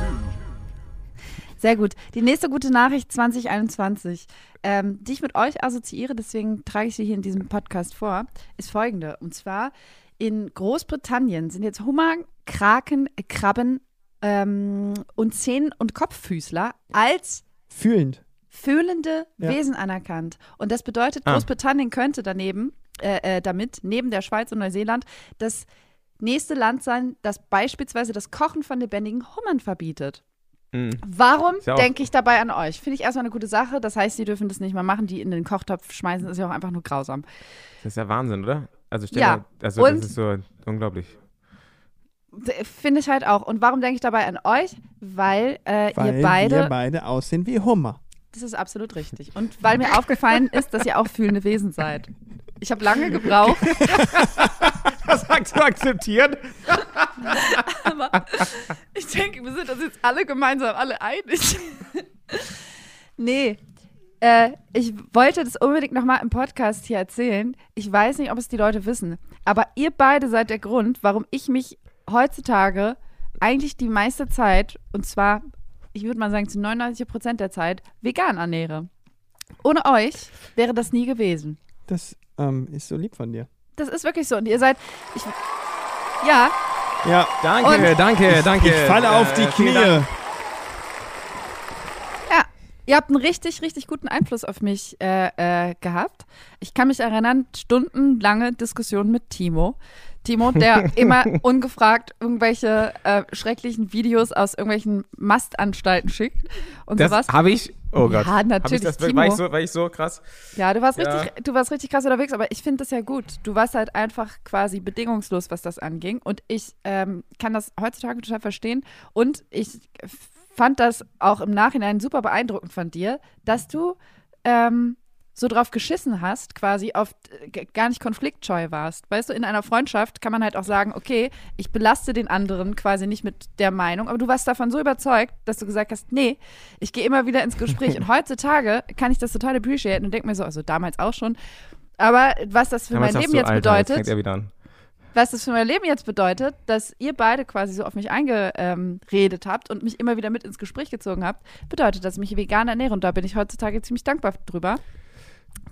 sehr gut, die nächste gute Nachricht 2021, ähm, die ich mit euch assoziiere, deswegen trage ich sie hier in diesem Podcast vor, ist folgende. Und zwar in Großbritannien sind jetzt Hummer, Kraken, Krabben ähm, und Zehen- und Kopffüßler als Fühlend. Fühlende Ja. Wesen anerkannt. Und das bedeutet, Ah. Großbritannien könnte daneben, äh, äh, damit, neben der Schweiz und Neuseeland, das nächste Land sein, das beispielsweise das Kochen von lebendigen Hummern verbietet. Mhm. Warum ja denke ich dabei an euch? Finde ich erstmal eine gute Sache. Das heißt, sie dürfen das nicht mehr machen, die in den Kochtopf schmeißen, ist ja auch einfach nur grausam. Das ist ja Wahnsinn, oder? Also, stell Ja, dir, also und- das ist so unglaublich. Finde ich halt auch. Und warum denke ich dabei an euch? Weil, äh, Weil ihr beide, wir beide aussehen wie Hummer. Das ist absolut richtig. Und weil mir aufgefallen ist, dass ihr auch fühlende Wesen seid. Ich habe lange gebraucht, Das sagst du akzeptieren? Aber ich denke, wir sind uns jetzt alle gemeinsam alle einig. nee. Äh, ich wollte das unbedingt nochmal im Podcast hier erzählen. Ich weiß nicht, ob es die Leute wissen. Aber ihr beide seid der Grund, warum ich mich heutzutage eigentlich die meiste Zeit, und zwar, ich würde mal sagen, zu 99 Prozent der Zeit, vegan ernähre. Ohne euch wäre das nie gewesen. Das ähm, ist so lieb von dir. Das ist wirklich so. Und ihr seid. Ich, ja, Ja, Danke, Und- danke, danke. ich falle auf die Äh, Knie. Dank. Ihr habt einen richtig, richtig guten Einfluss auf mich äh, äh, gehabt. Ich kann mich erinnern, stundenlange Diskussionen mit Timo. Timo, der immer ungefragt irgendwelche äh, schrecklichen Videos aus irgendwelchen Mastanstalten schickt und Das sowas. habe ich. Oh Ja, Gott. Hab natürlich, Ich das, Timo. war, ich so, war ich so krass? Ja, du warst, Ja. Richtig, du warst richtig krass unterwegs, aber ich finde das ja gut. Du warst halt einfach quasi bedingungslos, was das anging. Und ich ähm, kann das heutzutage total verstehen. Und ich fand das auch im Nachhinein super beeindruckend von dir, dass du ähm, so drauf geschissen hast, quasi auf g- gar nicht konfliktscheu warst. Weißt du, in einer Freundschaft kann man halt auch sagen, okay, ich belaste den anderen quasi nicht mit der Meinung, aber du warst davon so überzeugt, dass du gesagt hast, nee, ich gehe immer wieder ins Gespräch. Und heutzutage kann ich das total appreciaten und denke mir so, also damals auch schon, aber was das für Damals mein Leben jetzt Alter, Jetzt bedeutet, fängt er wieder an. was das für mein Leben jetzt bedeutet, dass ihr beide quasi so auf mich eingeredet habt und mich immer wieder mit ins Gespräch gezogen habt, bedeutet, dass ich mich vegan ernähre. Und da bin ich heutzutage ziemlich dankbar drüber.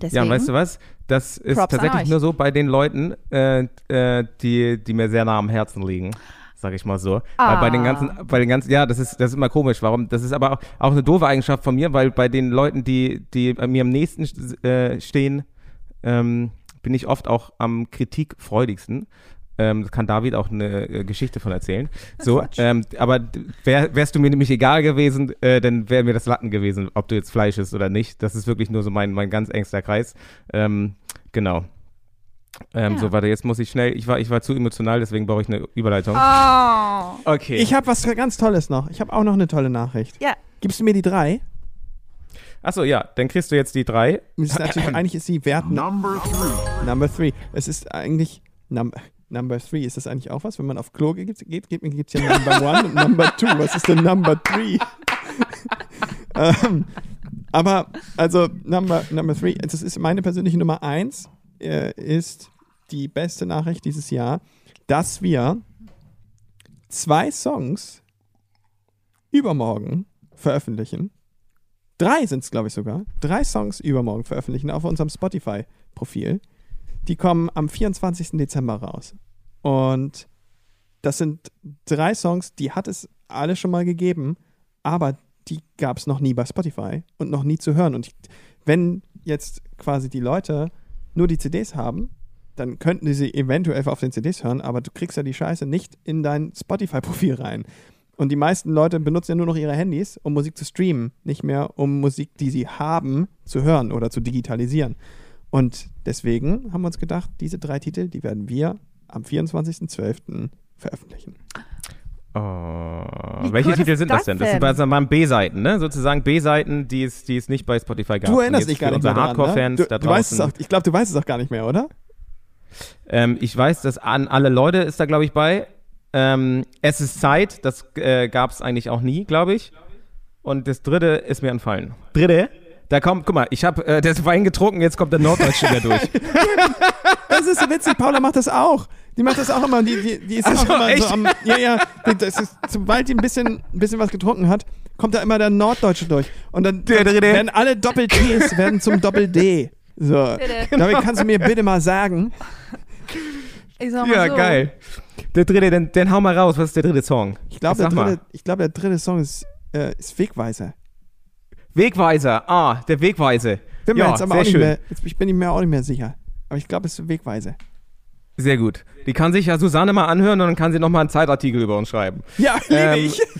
Deswegen, Ja, und weißt du was? Das ist Props tatsächlich nur so bei den Leuten, äh, äh, die, die mir sehr nah am Herzen liegen. Sag ich mal so. Weil bei den Ah. ganzen, bei den ganzen, ja, das ist, das ist immer komisch. Warum? Das ist aber auch, auch eine doofe Eigenschaft von mir, weil bei den Leuten, die, die mir am nächsten äh, stehen, ähm, bin ich oft auch am kritikfreudigsten. Ähm, kann David auch eine äh, Geschichte von erzählen. So, ähm, aber wär, wärst du mir nämlich egal gewesen, äh, dann wäre mir das Latten gewesen, ob du jetzt Fleisch isst oder nicht. Das ist wirklich nur so mein, mein ganz engster Kreis. Ähm, genau. Ähm, Ja. So, warte, jetzt muss ich schnell, ich war, ich war zu emotional, deswegen brauche ich eine Überleitung. Oh. Okay. Ich habe was ganz Tolles noch. Ich habe auch noch eine tolle Nachricht. Ja. Gibst du mir die drei? Achso, ja, dann kriegst du jetzt die drei. Ist natürlich, eigentlich ist sie Wert Number three. Number three. Es ist eigentlich num Number three. Ist das eigentlich auch was? Wenn man auf Klo geht, geht, geht, gibt es ja Number one und Number two. Was ist denn Number three? ähm, aber, also, Number, number three, das ist meine persönliche Nummer eins, äh, ist die beste Nachricht dieses Jahr, dass wir zwei Songs übermorgen veröffentlichen. Drei sind es, glaube ich, sogar. Drei Songs übermorgen veröffentlichen auf unserem Spotify-Profil. Die kommen am 24. Dezember raus. Und das sind drei Songs, die hat es alle schon mal gegeben, aber die gab es noch nie bei Spotify und noch nie zu hören. Und ich, wenn jetzt quasi die Leute nur die CDs haben, dann könnten sie eventuell auf den CDs hören, aber du kriegst ja die Scheiße nicht in dein Spotify-Profil rein. Und die meisten Leute benutzen ja nur noch ihre Handys, um Musik zu streamen, nicht mehr um Musik, die sie haben, zu hören oder zu digitalisieren. Und deswegen haben wir uns gedacht, diese drei Titel, die werden wir am 24.12. veröffentlichen. Oh, Wie welche cool Titel sind das das denn? Das sind bei mal B-Seiten, ne? Sozusagen B-Seiten, die es, die es nicht bei Spotify gab. du erinnerst dich gar nicht mehr ne? Hardcore-Fans du, da du weißt es auch, Ich glaube, du weißt es auch gar nicht mehr, oder? Ähm, ich weiß, dass an alle Leute ist da, glaube ich, bei. Ähm, es ist Zeit, das äh, gab es eigentlich auch nie, glaube ich. Und das dritte ist mir entfallen. Dritte? Da kommt, guck mal, ich habe äh, das Wein getrunken, jetzt kommt der Norddeutsche wieder durch. Das ist so witzig, Paula macht das auch. Die macht das auch immer. Die, die, die ist Ach auch immer echt? so am. Ja, ja. ist, sobald die ein bisschen, ein bisschen was getrunken hat, kommt da immer der Norddeutsche durch. Und dann, dann werden alle Doppel-Ts werden zum Doppel-D. So. Bitte. David, kannst du mir bitte mal sagen? Ich sag mal ja, so. geil. Der dritte, dann, dann hau mal raus, was ist der dritte Song? Ich glaube, der, dritte- ich glaub, der dritte Song ist, äh, ist Wegweiser. Wegweiser, ah, der Wegweise. Bin mir ja, jetzt aber sehr auch nicht schön. mehr, jetzt, ich bin mir auch nicht mehr sicher. Aber ich glaube, es ist Wegweiser. Sehr gut. Die kann sich ja Susanne mal anhören und dann kann sie nochmal einen Zeitartikel über uns schreiben. Ja, liebe Ähm, ich.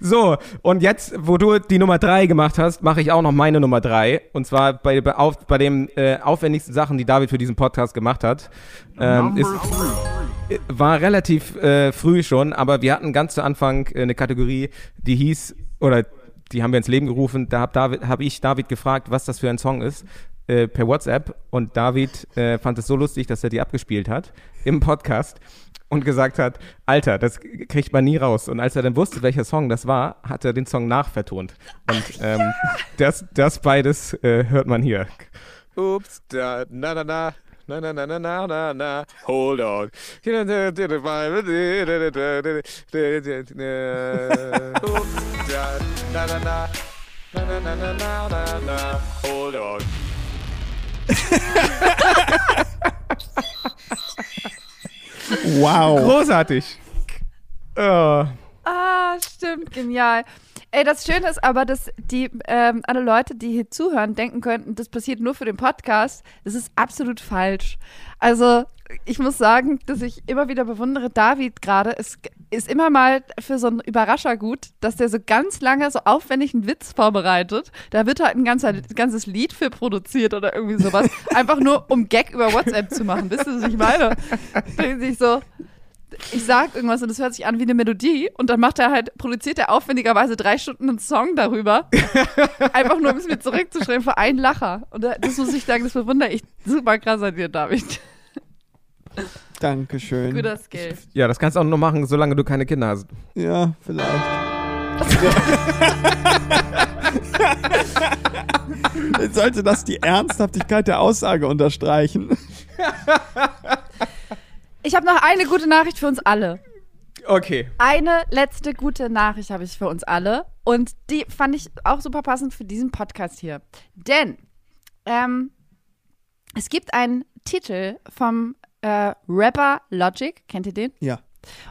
So, und jetzt, wo du die Nummer drei gemacht hast, mache ich auch noch meine Nummer drei. Und zwar bei, bei, auf, bei den äh, aufwendigsten Sachen, die David für diesen Podcast gemacht hat. Ähm, ist, three. war relativ äh, früh schon, aber wir hatten ganz zu Anfang äh, eine Kategorie, die hieß, oder die haben wir ins Leben gerufen, da habe hab ich David gefragt, was das für ein Song ist, äh, per WhatsApp. Und David äh, fand es so lustig, dass er die abgespielt hat im Podcast und gesagt hat, Alter, das kriegt man nie raus. Und als er dann wusste, welcher Song das war, hat er den Song nachvertont. Und ähm, das, das beides äh, hört man hier. Oops, da, na, na, na. Na, na, na, na, na, na, na, hold on. Oops, da, na. Na, na, na, na, na, na, na, hold on. Wow. Großartig. Oh. Ah, stimmt, genial. Ey, das Schöne ist aber, dass die ähm, alle Leute, die hier zuhören, denken könnten, das passiert nur für den Podcast. Das ist absolut falsch. Also, ich muss sagen, dass ich immer wieder bewundere, David gerade ist, ist immer mal für so einen Überrascher gut, dass der so ganz lange so aufwendig einen Witz vorbereitet. Da wird halt ein, ganzer, ein ganzes Lied für produziert oder irgendwie sowas. Einfach nur, um Gag über WhatsApp zu machen. Wisst ihr, was ich meine? Denken sich so, ich sag irgendwas und es hört sich an wie eine Melodie und dann macht er halt, produziert er aufwendigerweise drei Stunden einen Song darüber. Einfach nur, um es mir zurückzuschreiben für einen Lacher. Und das muss ich sagen, das bewundere ich super krass an dir, David. Dankeschön. Guter Skill. Ja, das kannst du auch nur machen, solange du keine Kinder hast. Ja, vielleicht. Jetzt sollte das die Ernsthaftigkeit der Aussage unterstreichen. Ich habe noch eine gute Nachricht für uns alle. Okay. Eine letzte gute Nachricht habe ich für uns alle. Und die fand ich auch super passend für diesen Podcast hier. Denn ähm, es gibt einen Titel vom äh, Rapper Logic. Kennt ihr den? Ja.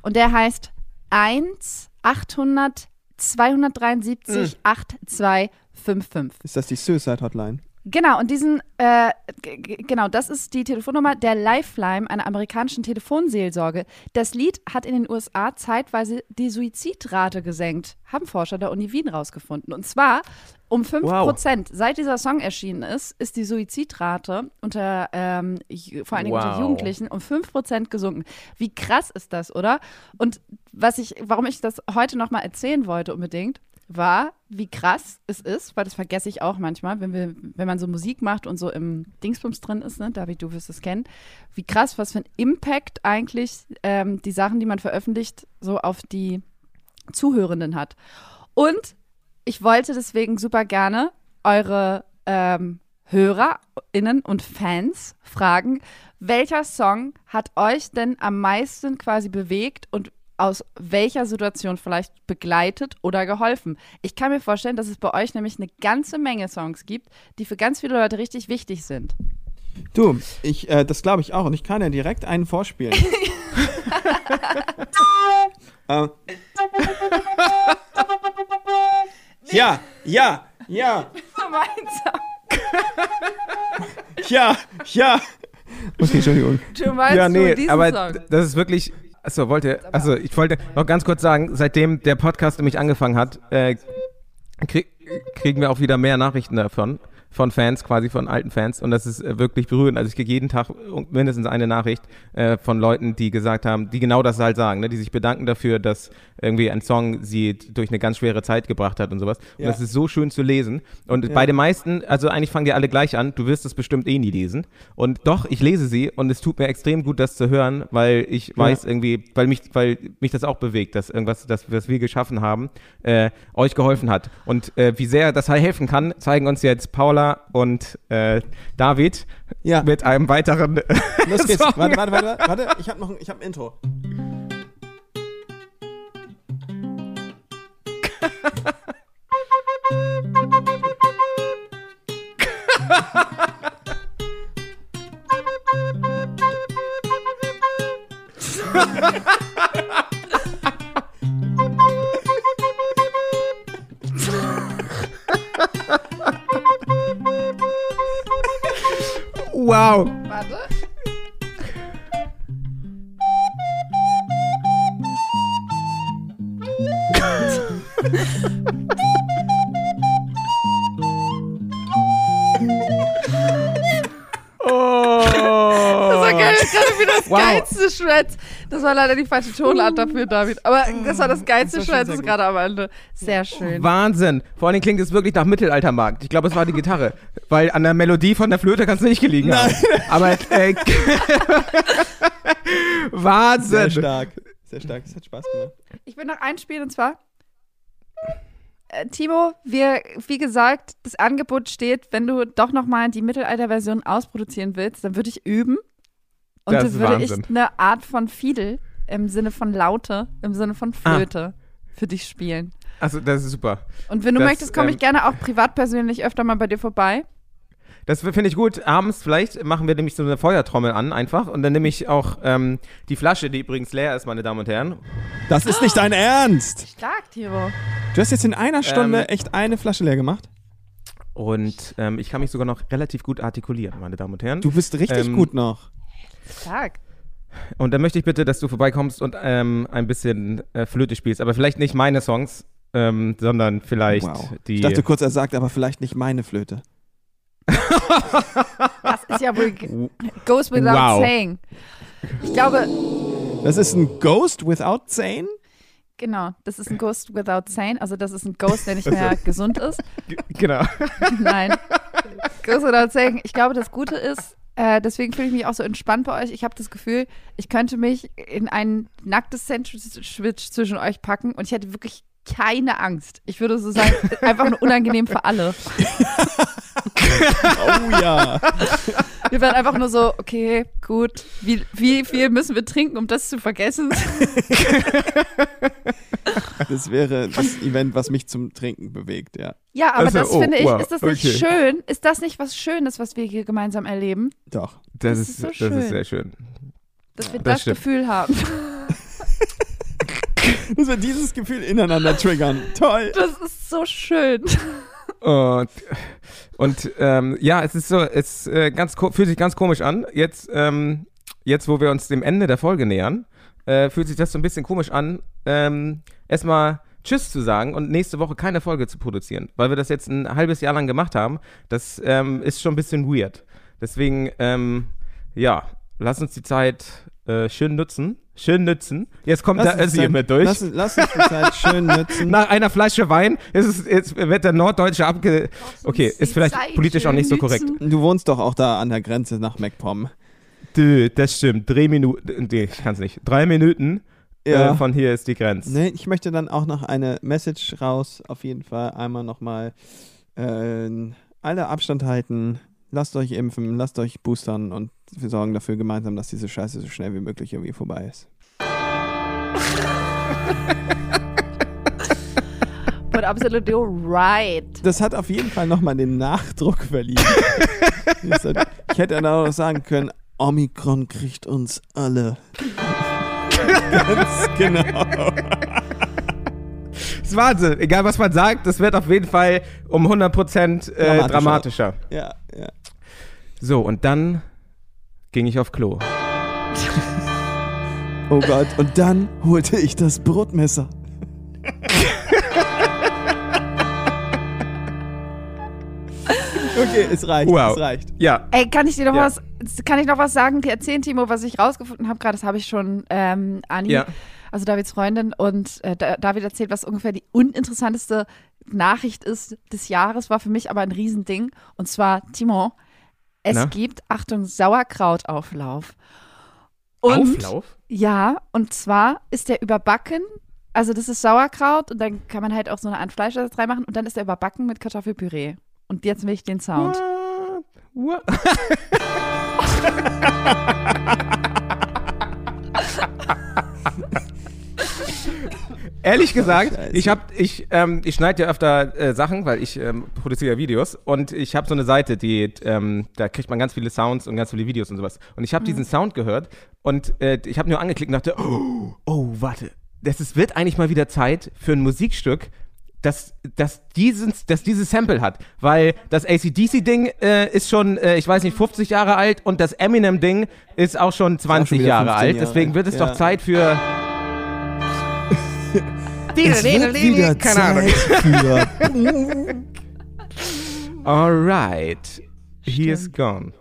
Und der heißt 1 800 273 8255. Ist das die Suicide Hotline? Genau, und diesen, äh, genau, das ist die Telefonnummer der Lifeline, einer amerikanischen Telefonseelsorge. Das Lied hat in den USA zeitweise die Suizidrate gesenkt, haben Forscher der Uni Wien rausgefunden. Und zwar um 5 Prozent. Seit dieser Song erschienen ist, ist die Suizidrate unter, ähm, vor allen Dingen unter Wow. Jugendlichen um 5 Prozent gesunken. Wie krass ist das, oder? Und was ich, warum ich das heute nochmal erzählen wollte unbedingt, war, wie krass es ist, weil das vergesse ich auch manchmal, wenn wir, wenn man so Musik macht und so im Dingsbums drin ist, ne, David, du wirst es kennen, wie krass, was für ein Impact eigentlich ähm, die Sachen, die man veröffentlicht, so auf die Zuhörenden hat. Und ich wollte deswegen super gerne eure ähm, HörerInnen und Fans fragen, welcher Song hat euch denn am meisten quasi bewegt und aus welcher Situation vielleicht begleitet oder geholfen. Ich kann mir vorstellen, dass es bei euch nämlich eine ganze Menge Songs gibt, die für ganz viele Leute richtig wichtig sind. Du, ich, äh, das glaube ich auch. Und ich kann ja direkt einen vorspielen. äh. Ja, ja, ja, ja, ja. Okay, Entschuldigung. Du meinst ja, nee, diesen aber Song? das ist wirklich. Achso, wollte. Also, ich wollte noch ganz kurz sagen, seitdem der Podcast nämlich angefangen hat, äh, krieg, kriegen wir auch wieder mehr Nachrichten davon. Von Fans, quasi von alten Fans. Und das ist äh, wirklich berührend. Also ich kriege jeden Tag mindestens eine Nachricht äh, von Leuten, die gesagt haben, die genau das halt sagen, ne? die sich bedanken dafür, dass irgendwie ein Song sie durch eine ganz schwere Zeit gebracht hat und sowas. Und Ja. das ist so schön zu lesen. Und bei den meisten, also eigentlich fangen die alle gleich an, du wirst es bestimmt eh nie lesen. Und doch, ich lese sie und es tut mir extrem gut, das zu hören, weil ich weiß irgendwie, weil mich, weil mich das auch bewegt, dass irgendwas, das, was wir geschaffen haben, äh, euch geholfen hat. Und äh, wie sehr das helfen kann, zeigen uns jetzt Paula und äh, David Ja. mit einem weiteren Los geht's. Song. Warte, warte, warte, warte. Ich habe noch ein, ich hab ein Intro. Wow. Warte. Oh. Das war gerade wieder das Wow. geilste Shred. Das war leider die falsche Tonart dafür, David. Aber das war das geilste gut. gerade am Ende. Sehr schön. Wahnsinn. Vor allen Dingen klingt es wirklich nach Mittelaltermarkt. Ich glaube, es war die Gitarre. Weil an der Melodie von der Flöte kannst du nicht gelegen haben. Aber äh, Wahnsinn. Sehr stark. Sehr stark. Es hat Spaß gemacht. Ich will noch einspielen und zwar. Äh, Timo, wir, wie gesagt, das Angebot steht, wenn du doch nochmal die Mittelalter-Version ausproduzieren willst, dann würde ich üben. Und Das dann ist würde Wahnsinn. ich eine Art von Fiedel im Sinne von Laute, im Sinne von Ah. Flöte für dich spielen. Also, das ist super. Und wenn du Das, möchtest, komme ich ähm, gerne auch privat persönlich öfter mal bei dir vorbei. Das finde ich gut. Abends vielleicht machen wir nämlich so eine Feuertrommel an einfach und dann nehme ich auch ähm, die Flasche, die übrigens leer ist, meine Damen und Herren. Das ist nicht dein Ernst. Stark, Timo. Du hast jetzt in einer Stunde Ähm, echt eine Flasche leer gemacht. Und ähm, ich kann mich sogar noch relativ gut artikulieren, meine Damen und Herren. Du bist richtig Ähm, gut noch. Stark. Und dann möchte ich bitte, dass du vorbeikommst und ähm, ein bisschen äh, Flöte spielst. Aber vielleicht nicht meine Songs, ähm, sondern vielleicht Wow. die. Ich dachte kurz, er sagt aber vielleicht nicht meine Flöte. Das ist ja wohl goes without Wow. saying. Ich glaube, Das ist ein Ghost without Zane? genau, das ist ein Ghost without saying. Also das ist ein Ghost, der nicht mehr gesund ist. genau. Nein. Ghost without saying. Ich glaube, das Gute ist, äh, deswegen fühle ich mich auch so entspannt bei euch. Ich habe das Gefühl, ich könnte mich in ein nacktes Sandwich zwischen euch packen und ich hätte wirklich keine Angst. Ich würde so sagen, einfach nur unangenehm für alle. Oh ja. Wir wären einfach nur so, okay, gut, wie, wie viel müssen wir trinken, um das zu vergessen? Das wäre das Event, was mich zum Trinken bewegt, ja. Ja, aber Also, das oh, finde ich, wow, ist das nicht okay. schön? Ist das nicht was Schönes, was wir hier gemeinsam erleben? Doch. Das, Das ist, ist so das schön. ist sehr schön. Dass wir Das das. Gefühl haben. Dass wir dieses Gefühl ineinander triggern. Toll. Das ist so schön. Und, und ähm, ja, es ist so, es äh, ganz fühlt sich ganz komisch an. Jetzt, ähm, jetzt, wo wir uns dem Ende der Folge nähern, äh, fühlt sich das so ein bisschen komisch an, ähm, erstmal Tschüss zu sagen und nächste Woche keine Folge zu produzieren, weil wir das jetzt ein halbes Jahr lang gemacht haben. Das ähm, ist schon ein bisschen weird. Deswegen, ähm, ja, lass uns die Zeit äh, schön nutzen. Schön nützen. Jetzt kommt der uns Össi immer durch. Lass, lass uns die Zeit schön nutzen. Nach einer Flasche Wein ist es, jetzt wird der Norddeutsche abge... Okay, ist vielleicht Zeit politisch auch nicht so korrekt. nützen. Du wohnst doch auch da an der Grenze nach MacPom. Dö, das stimmt. Drei Minuten... Nee, ich kann's nicht. Drei Minuten Ja. äh, von hier ist die Grenze. Nee, ich möchte dann auch noch eine Message raus. Auf jeden Fall einmal nochmal äh, alle Abstand halten. Lasst euch impfen, lasst euch boostern und wir sorgen dafür gemeinsam, dass diese Scheiße so schnell wie möglich irgendwie vorbei ist. But absolutely right. Das hat auf jeden Fall nochmal den Nachdruck verliehen. Ich hätte dann auch noch sagen können, Omikron kriegt uns alle. Ganz genau. Das ist Wahnsinn. Egal, was man sagt, das wird auf jeden Fall um 100% äh, Dramatischer. dramatischer. Ja, ja. So, und dann ging ich auf Klo. Oh Gott, und dann holte ich das Brotmesser. Okay, es reicht, Wow. es reicht. Ja. Ey, kann ich dir noch Ja. was, kann ich noch was sagen? Die erzählen, Timo, was ich rausgefunden habe gerade, das habe ich schon ähm, Ani, Ja. Also Davids Freundin, und äh, Da- David erzählt, was ungefähr die uninteressanteste Nachricht ist des Jahres, war für mich aber ein Riesending. Und zwar, Timo, es Na? gibt, Achtung, Sauerkrautauflauf. Und, Auflauf? Ja, und zwar ist der überbacken. Also das ist Sauerkraut und dann kann man halt auch so eine Art Fleischersatz reinmachen und dann ist er überbacken mit Kartoffelpüree. Und jetzt will ich den Sound. What? Ehrlich gesagt, Scheiße. ich habe ich ähm, ich schneide ja öfter äh, Sachen, weil ich ähm, produziere ja Videos und ich habe so eine Seite, die ähm, da kriegt man ganz viele Sounds und ganz viele Videos und sowas. Und ich habe diesen Sound gehört und äh, ich habe nur angeklickt und dachte, oh, oh warte, das ist, wird eigentlich mal wieder Zeit für ein Musikstück, das, das, dieses, das dieses Sample hat. Weil das ACDC-Ding äh, ist schon, äh, ich weiß nicht, 50 Jahre alt und das Eminem-Ding ist auch schon 20 wieder Jahre 15 alt. Jahre Deswegen wird es alt, doch ja. Zeit für. Es wird wieder Keine Ahnung. Zeit für... Alright. He is gone.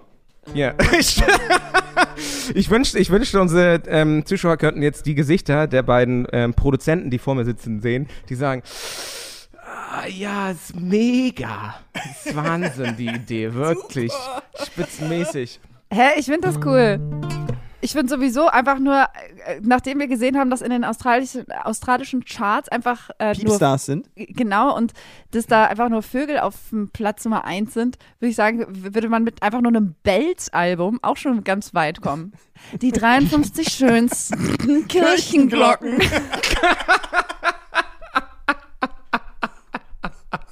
Ja. ich wünschte, ich wünschte, unsere ähm, Zuschauer könnten jetzt die Gesichter der beiden ähm, Produzenten, die vor mir sitzen, sehen, die sagen, ah, ja, ist mega. ist Wahnsinn, die Idee, wirklich. Spitzenmäßig. Hä, ich finde das cool. Ich finde sowieso einfach nur, äh, nachdem wir gesehen haben, dass in den australischen, australischen Charts einfach äh, nur Piepstars sind. genau und dass da einfach nur Vögel auf dem Platz Nummer eins sind, würde ich sagen, würde man mit einfach nur einem Belz-Album auch schon ganz weit kommen. Die 53 schönsten Kirchenglocken.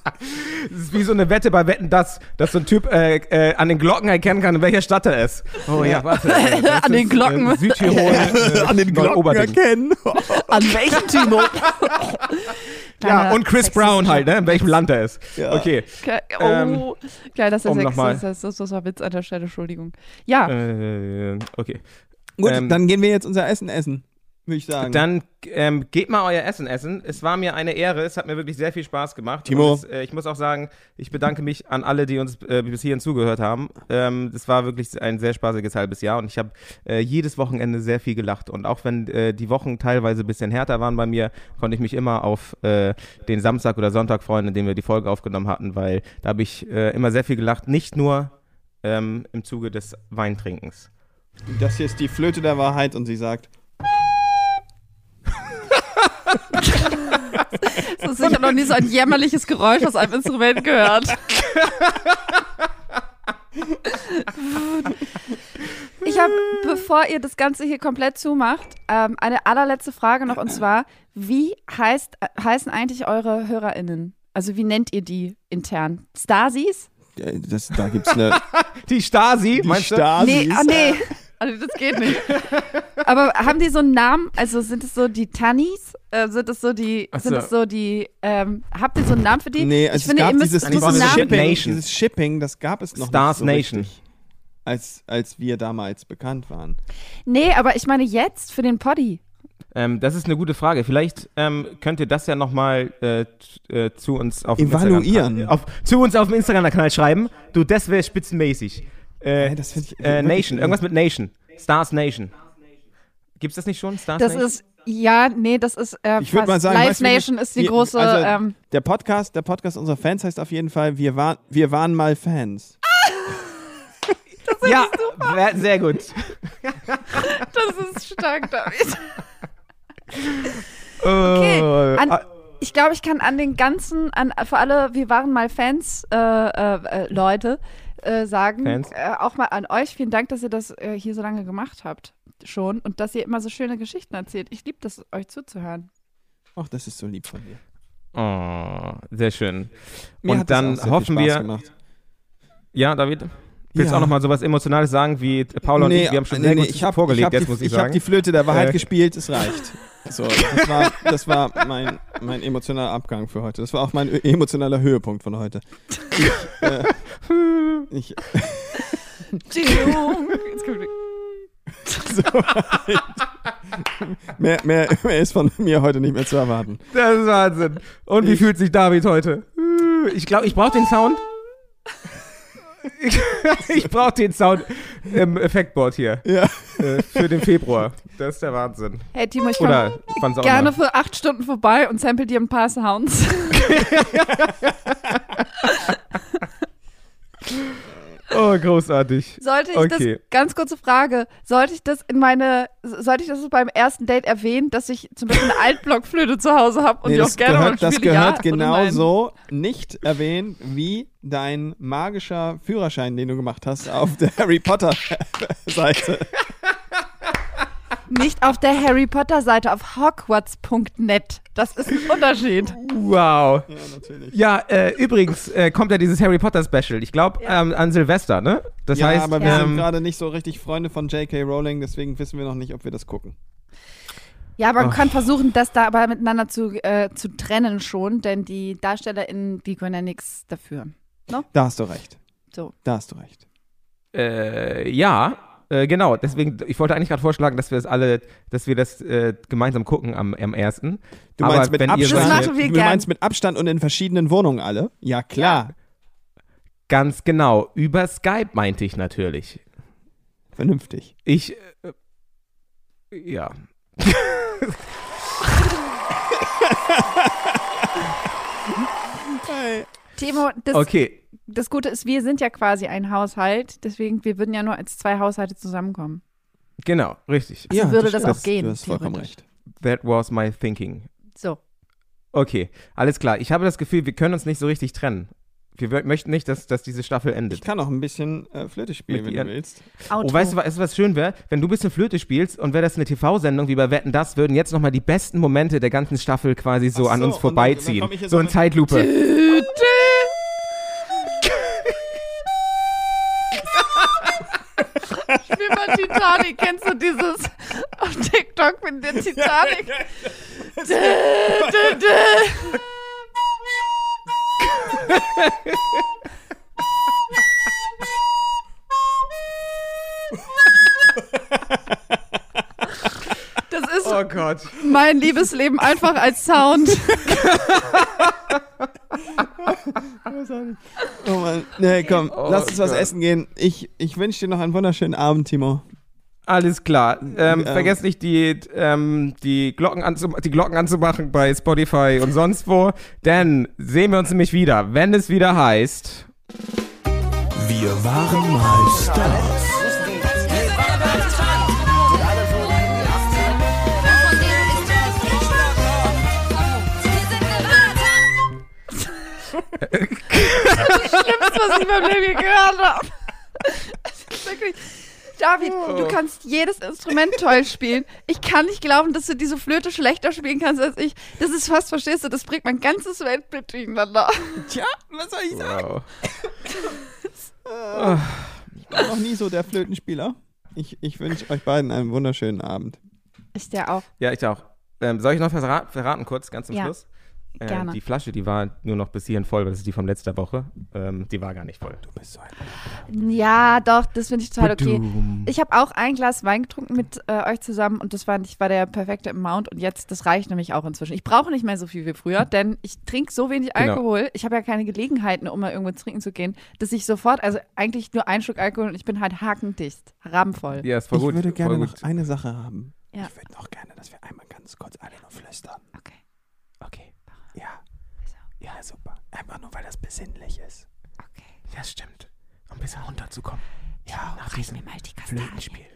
Das ist wie so eine Wette bei Wetten, dass, dass so ein Typ äh, äh, an den Glocken erkennen kann, in welcher Stadt er ist. Oh ja, warte. äh, das An den ist, Glocken. Äh, Südtirol. Äh, An den Glocken erkennen. An welchem Timo? Ja, und Chris Brown halt, ne? In welchem Land er ist. Ja. Okay. Ähm, Oh, kleiner um noch mal- Sexist. Das, das war Witz an der Stelle, Entschuldigung. Ja, Äh, okay. Gut, Ähm, dann gehen wir jetzt unser Essen essen, würde ich sagen. Dann ähm, geht mal euer Essen essen. Es war mir eine Ehre. Es hat mir wirklich sehr viel Spaß gemacht. Timo. Und es, äh, ich muss auch sagen, ich bedanke mich an alle, die uns äh, bis hierhin zugehört haben. Ähm, das war wirklich ein sehr spaßiges halbes Jahr und ich habe äh, jedes Wochenende sehr viel gelacht. Und auch wenn äh, die Wochen teilweise ein bisschen härter waren bei mir, konnte ich mich immer auf äh, den Samstag oder Sonntag freuen, in dem wir die Folge aufgenommen hatten, weil da habe ich äh, immer sehr viel gelacht. Nicht nur ähm, im Zuge des Weintrinkens. das hier ist die Flöte der Wahrheit und sie sagt, das ist, ich habe noch nie so ein jämmerliches Geräusch aus einem Instrument gehört. Ich habe, bevor ihr das Ganze hier komplett zumacht, ähm, eine allerletzte Frage noch und zwar: Wie heißt, äh, heißen eigentlich eure HörerInnen? Also, wie nennt ihr die intern? Stasis? das, da gibt's eine Die Stasi, die meinst du? Stasis. Nee, ah, nee. Also, das geht nicht. Aber haben die so einen Namen? Also, sind es so die Tannis? Äh, sind es so die, Ach sind so. es so die, ähm, habt ihr so einen Namen für die? Nee, also ich es finde, gab ihr müsst, dieses, es Eigentlich muss war einen das Namen Shipping, Nation. dieses Shipping, das gab es noch Stars nicht so Nation. richtig, als, als wir damals bekannt waren. Nee, aber ich meine jetzt für den Poddy. Ähm, das ist eine gute Frage. Vielleicht ähm, könnt ihr das ja nochmal äh, äh, zu uns auf dem Evaluieren. Instagram- Auf, zu uns auf dem Instagram-Kanal schreiben. Du, das wäre spitzenmäßig. Äh, das ich- äh, Nation, irgendwas mit Nation. Stars Nation. Gibt's das nicht schon? Stars Das Nation? ist, ja, nee, das ist äh, Ich mal sagen, Live weißt du, wie Nation das- ist die wie- große, also, ähm, Der Podcast, der Podcast unserer Fans heißt auf jeden Fall, wir, war, wir waren mal Fans. ja, wär, sehr gut. das ist stark, David. Okay. An, ich glaube, ich kann an den ganzen, an für alle, wir waren mal Fans, äh, äh, äh, Leute, äh, sagen. Äh, auch mal an euch, vielen Dank, dass ihr das äh, hier so lange gemacht habt schon und dass ihr immer so schöne Geschichten erzählt. Ich liebe das, euch zuzuhören. Ach, das ist so lieb von dir. oh, sehr schön. Mir Und hat das dann auch sehr viel hoffen Spaß wir- Gemacht. Ja, David? Willst du Ja. auch nochmal sowas Emotionales sagen wie Paula und ich? Wir haben schon sehr gut ich hab, vorgelegt, ich jetzt die, muss ich, ich sagen. habe die Flöte der Wahrheit Äh. gespielt, es reicht. So, das war, das war mein, mein emotionaler Abgang für heute. Das war auch mein emotionaler Höhepunkt von heute. Ich, äh, ich, Jetzt kommt- mehr, mehr, mehr ist von mir heute nicht mehr zu erwarten. Das ist Wahnsinn. Und wie Ich- fühlt sich David heute? Ich glaube, ich brauche den Sound. Ich, ich brauche den Sound im Effektboard hier Ja. äh, für den Februar. Das ist der Wahnsinn. Hey Timo, ich komme Oder auch gerne immer. für acht Stunden vorbei und sample dir ein paar Sounds. Oh, großartig. Sollte ich Okay. das, ganz kurze Frage, sollte ich das in meine, sollte ich das beim ersten Date erwähnen, dass ich zum Beispiel eine Altblockflöte zu Hause habe und Nee, die das auch gerne gehört, das spiele? gehört ja genauso nicht erwähnt wie dein magischer Führerschein, den du gemacht hast auf der Harry Potter Seite. Nicht auf der Harry Potter Seite, auf hogwarts.net. Das ist ein Unterschied. Wow. Ja, natürlich. Ja, äh, übrigens äh, kommt ja dieses Harry Potter Special. Ich glaube ähm, an Silvester, ne? Das ja, heißt, aber wir sind ähm, gerade nicht so richtig Freunde von J.K. Rowling, deswegen wissen wir noch nicht, ob wir das gucken. Ja, aber man Ach. kann versuchen, das da aber miteinander zu, äh, zu trennen schon, denn die DarstellerInnen, die können ja nichts dafür. Da hast du recht. So. Da hast du recht. äh, ja, äh, genau. Deswegen, ich wollte eigentlich gerade vorschlagen, dass wir es alle, dass wir das äh, gemeinsam gucken am, am ersten. Du Aber meinst mit wenn ihr Abstand? Das machen wir du gern. meinst mit Abstand und in verschiedenen Wohnungen alle? Ja, klar. Ganz genau. Über Skype meinte ich natürlich. Vernünftig. Ich, äh, ja. Timo, das, Okay. Das Gute ist, wir sind ja quasi ein Haushalt, deswegen, wir würden ja nur als zwei Haushalte zusammenkommen. Genau, richtig. Also würde das stimmt. auch gehen, Du hast vollkommen recht. That was my thinking. So. Okay, alles klar. Ich habe das Gefühl, wir können uns nicht so richtig trennen. Wir möchten nicht, dass, dass diese Staffel Ich endet. kann auch ein bisschen äh, Flöte spielen, Mit wenn ihr- du willst. Auto. Oh, weißt du, was, was schön wäre? Wenn du ein bisschen Flöte spielst und wäre das eine TV-Sendung wie bei Wetten, das würden jetzt nochmal die besten Momente der ganzen Staffel quasi so Ach an so, uns und dann- dann vorbeiziehen. ich so so in Zeitlupe. Bei Titanic. Kennst du dieses auf TikTok mit der Titanic? Dö, dö, dö. Das ist Oh Gott. mein Liebesleben einfach als Sound. Oh Mann. Nee, komm, Oh lass uns was Gott. essen gehen. Ich, ich wünsche dir noch einen wunderschönen Abend, Timo. Alles klar. Ähm, Ähm. vergesst nicht, die, ähm, die, Glocken die Glocken anzumachen bei Spotify und sonst wo. Denn sehen wir uns nämlich wieder, wenn es wieder heißt. Wir waren mal Stars. Schlimmste, was ich meinem Leben gehört habe. Wirklich. David, du kannst jedes Instrument toll spielen. Ich kann nicht glauben, dass du diese Flöte schlechter spielen kannst als ich. Das ist fast, verstehst du, das bringt mein ganzes Weltbild durcheinander. Tja, was soll ich sagen? Wow. Ich war noch nie so der Flötenspieler. Ich, ich wünsche euch beiden einen wunderschönen Abend. Ist der auch. Ja, ich auch. Ähm, soll ich noch verra verraten kurz, ganz zum Ja, Schluss? Gerne. Die Flasche, die war nur noch bis hierhin voll, das ist die von letzter Woche. Ähm, die war gar nicht voll. Du bist so ein Ja, doch, das finde ich total okay. Ich habe auch ein Glas Wein getrunken mit äh, euch zusammen und das war, ich war der perfekte Amount und jetzt, das reicht nämlich auch inzwischen. Ich brauche nicht mehr so viel wie früher, denn ich trinke so wenig Genau. Alkohol. Ich habe ja keine Gelegenheiten, um mal irgendwo trinken zu gehen, dass ich sofort, also eigentlich nur ein Schluck Alkohol und ich bin halt hakendicht, rabenvoll. Ja, ist voll Ich gut. würde gerne noch eine Sache haben. Ja. Ich würde noch gerne, dass wir einmal ganz kurz alle nur flüstern. Okay. Okay. Ja. Super. Einfach nur, weil das besinnlich ist. Okay. Das stimmt. Um ein bisschen runterzukommen. Ja, Reiß diesem mir mal die Kastanien. Flötenspiel.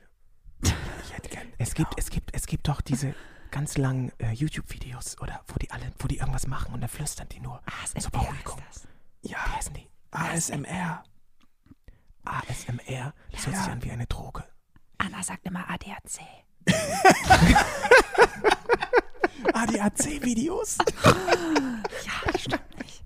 ich hätte gern. Es gibt, es gibt, es gibt doch diese ganz langen äh, YouTube-Videos oder wo die alle, wo die irgendwas machen und dann flüstern die nur. ASMR Zur Beruhigung. Ja, Wie heißen die? ASMR. ASMR. Das hört Ja. sich an wie eine Droge. Anna sagt immer ADAC. ADAC-Videos. ja, stimmt nicht.